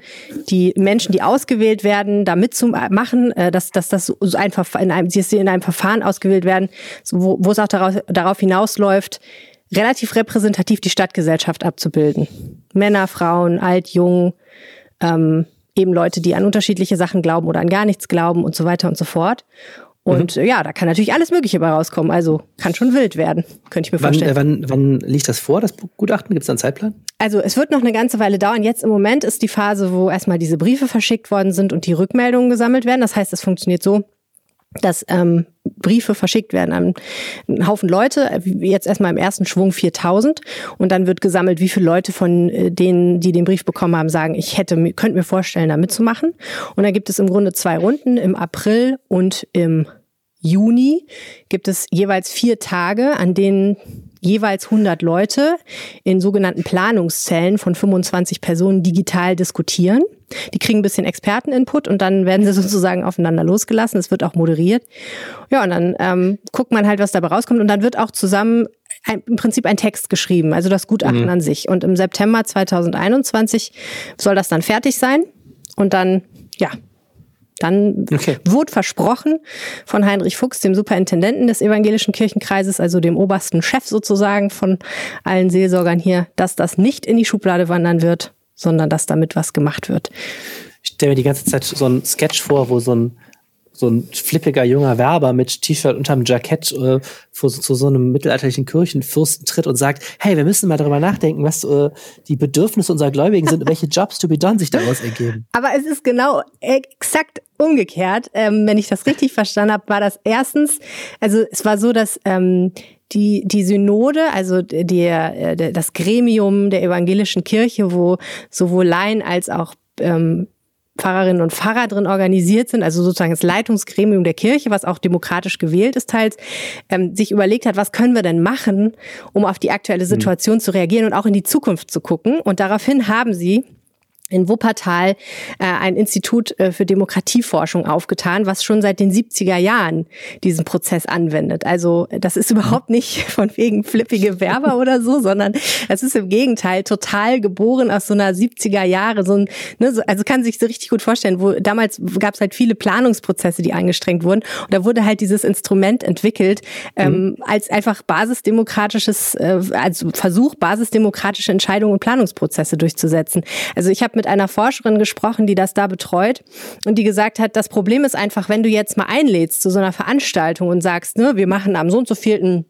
die Menschen, die ausgewählt werden, da mitzumachen, äh, dass, dass das so ein in einem, sie in einem Verfahren ausgewählt werden, so, wo, wo es auch darauf, darauf hinausläuft, relativ repräsentativ die Stadtgesellschaft abzubilden. Männer, Frauen, alt, jung, ähm, eben Leute, die an unterschiedliche Sachen glauben oder an gar nichts glauben und so weiter und so fort. Und mhm. ja, da kann natürlich alles Mögliche bei rauskommen. Also kann schon wild werden, könnte ich mir wann, vorstellen. Äh, wann, wann liegt das vor, das Gutachten? Gibt es da einen Zeitplan? Also es wird noch eine ganze Weile dauern. Jetzt im Moment ist die Phase, wo erstmal diese Briefe verschickt worden sind und die Rückmeldungen gesammelt werden. Das heißt, es funktioniert so, dass ähm, Briefe verschickt werden an einen Haufen Leute, jetzt erstmal im ersten Schwung 4000 und dann wird gesammelt, wie viele Leute von äh, denen, die den Brief bekommen haben, sagen, ich hätte, könnte mir vorstellen, da mitzumachen. Und dann gibt es im Grunde zwei Runden, im April und im Juni gibt es jeweils vier Tage, an denen jeweils 100 Leute in sogenannten Planungszellen von 25 Personen digital diskutieren. Die kriegen ein bisschen Experteninput und dann werden sie sozusagen aufeinander losgelassen. Es wird auch moderiert. Ja, und dann ähm, guckt man halt, was dabei rauskommt. Und dann wird auch zusammen ein, im Prinzip ein Text geschrieben, also das Gutachten mhm. an sich. Und im September 2021 soll das dann fertig sein. Und dann, ja, dann okay. wurde versprochen von Heinrich Fuchs, dem Superintendenten des evangelischen Kirchenkreises, also dem obersten Chef sozusagen von allen Seelsorgern hier, dass das nicht in die Schublade wandern wird, sondern dass damit was gemacht wird. Ich stelle mir die ganze Zeit so ein Sketch vor, wo so ein so ein flippiger junger Werber mit T-Shirt unterm Jackett äh, vor, zu so einem mittelalterlichen Kirchenfürsten tritt und sagt, hey, wir müssen mal darüber nachdenken, was äh, die Bedürfnisse unserer Gläubigen sind und welche Jobs to be done sich daraus ergeben. Aber es ist genau exakt umgekehrt. Ähm, wenn ich das richtig verstanden habe, war das erstens, also es war so, dass ähm, die, die Synode, also der, der, das Gremium der evangelischen Kirche, wo sowohl Laien als auch ähm, Pfarrerinnen und Pfarrer drin organisiert sind, also sozusagen das Leitungsgremium der Kirche, was auch demokratisch gewählt ist teils, ähm, sich überlegt hat, was können wir denn machen, um auf die aktuelle Situation mhm. zu reagieren und auch in die Zukunft zu gucken. Und daraufhin haben sie in Wuppertal äh, ein Institut äh, für Demokratieforschung aufgetan, was schon seit den 70er Jahren diesen Prozess anwendet. Also das ist überhaupt nicht von wegen flippige Werber oder so, sondern es ist im Gegenteil total geboren aus so einer 70er Jahre. So ein, ne, so, also kann sich so richtig gut vorstellen, wo damals gab es halt viele Planungsprozesse, die angestrengt wurden. Und da wurde halt dieses Instrument entwickelt ähm, mhm. als einfach basisdemokratisches, äh, als Versuch, basisdemokratische Entscheidungen und Planungsprozesse durchzusetzen. Also ich habe mit einer Forscherin gesprochen, die das da betreut und die gesagt hat, das Problem ist einfach, wenn du jetzt mal einlädst zu so einer Veranstaltung und sagst, ne, wir machen am so und so vielten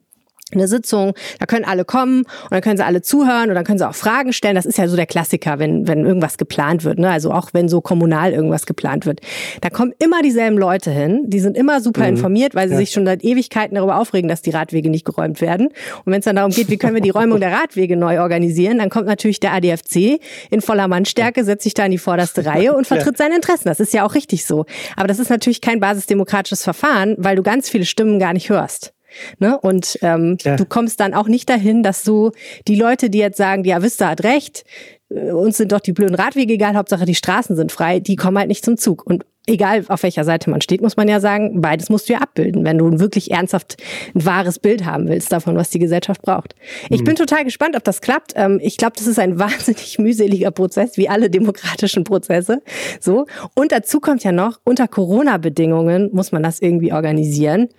eine Sitzung, da können alle kommen und dann können sie alle zuhören und dann können sie auch Fragen stellen. Das ist ja so der Klassiker, wenn, wenn irgendwas geplant wird, ne? Also auch wenn so kommunal irgendwas geplant wird. Da kommen immer dieselben Leute hin, die sind immer super mhm. informiert, weil sie ja. sich schon seit Ewigkeiten darüber aufregen, dass die Radwege nicht geräumt werden. Und wenn es dann darum geht, wie können wir die Räumung der Radwege neu organisieren, dann kommt natürlich der ADFC in voller Mannstärke, setzt sich da in die vorderste Reihe und vertritt ja. seine Interessen. Das ist ja auch richtig so. Aber das ist natürlich kein basisdemokratisches Verfahren, weil du ganz viele Stimmen gar nicht hörst. Ne? Und ähm, du kommst dann auch nicht dahin, dass du die Leute, die jetzt sagen, ja, Vista hat recht, äh, uns sind doch die blöden Radwege egal, Hauptsache die Straßen sind frei, die kommen halt nicht zum Zug. Und egal auf welcher Seite man steht, muss man ja sagen, beides musst du ja abbilden, wenn du wirklich ernsthaft ein wahres Bild haben willst davon, was die Gesellschaft braucht. Ich mhm. bin total gespannt, ob das klappt. Ähm, ich glaube, das ist ein wahnsinnig mühseliger Prozess, wie alle demokratischen Prozesse. So. Und dazu kommt ja noch, unter Corona-Bedingungen muss man das irgendwie organisieren.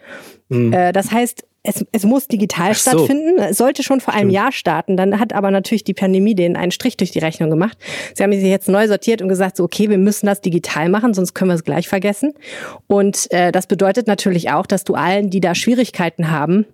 Mhm. Äh, das heißt, es, es muss digital so. stattfinden. Es sollte schon vor einem Stimmt. Jahr starten. Dann hat aber natürlich die Pandemie denen einen Strich durch die Rechnung gemacht. Sie haben sich jetzt neu sortiert und gesagt, so, okay, wir müssen das digital machen, sonst können wir es gleich vergessen. Und äh, das bedeutet natürlich auch, dass du allen, die da Schwierigkeiten haben,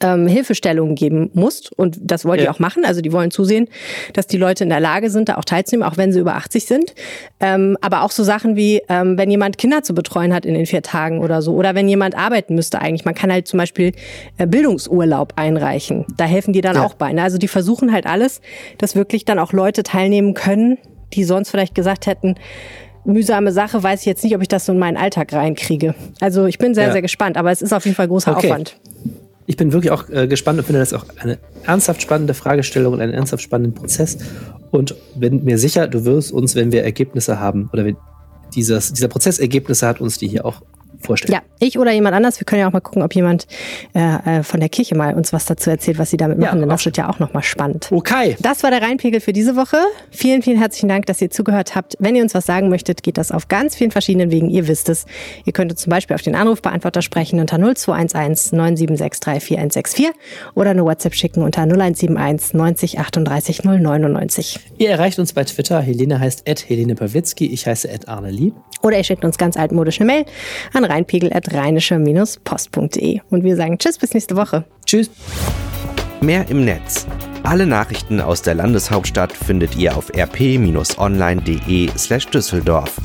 ähm, Hilfestellungen geben musst. Und das wollt ja. ihr auch machen. Also die wollen zusehen, dass die Leute in der Lage sind, da auch teilzunehmen, auch wenn sie über 80 sind. Ähm, aber auch so Sachen wie, ähm, wenn jemand Kinder zu betreuen hat in den vier Tagen oder so. Oder wenn jemand arbeiten müsste eigentlich. Man kann halt zum Beispiel äh, Bildungsurlaub einreichen. Da helfen die dann ja. auch bei. Ne? Also die versuchen halt alles, dass wirklich dann auch Leute teilnehmen können, die sonst vielleicht gesagt hätten, mühsame Sache, weiß ich jetzt nicht, ob ich das so in meinen Alltag reinkriege. Also ich bin sehr, ja. sehr gespannt, aber es ist auf jeden Fall großer okay. Aufwand ich bin wirklich auch äh, gespannt und finde das auch eine ernsthaft spannende Fragestellung und einen ernsthaft spannenden Prozess. Und bin mir sicher, du wirst uns, wenn wir Ergebnisse haben oder wenn dieses, dieser Prozess Ergebnisse hat, uns die hier auch vorstellen. Ja, ich oder jemand anders. Wir können ja auch mal gucken, ob jemand äh, äh von der Kirche mal uns was dazu erzählt, was sie damit machen. Ja, denn das wird ja auch nochmal spannend. Okay. Das war der Rheinpegel für diese Woche. Vielen, vielen herzlichen Dank, dass ihr zugehört habt. Wenn ihr uns was sagen möchtet, geht das auf ganz vielen verschiedenen Wegen. Ihr wisst es. Ihr könnt zum Beispiel auf den Anrufbeantworter sprechen unter 0211 9763464 oder eine WhatsApp schicken unter 0171 90 38 099. Ihr erreicht uns bei Twitter. Helene heißt Helene Pawlitzki. Ich heiße Arne Lieb. Oder ihr schickt uns ganz altmodisch eine Mail an rheinpegel at rheinische-post.de. Und wir sagen Tschüss, bis nächste Woche. Tschüss. Mehr im Netz. Alle Nachrichten aus der Landeshauptstadt findet ihr auf rp-online.de slash Düsseldorf.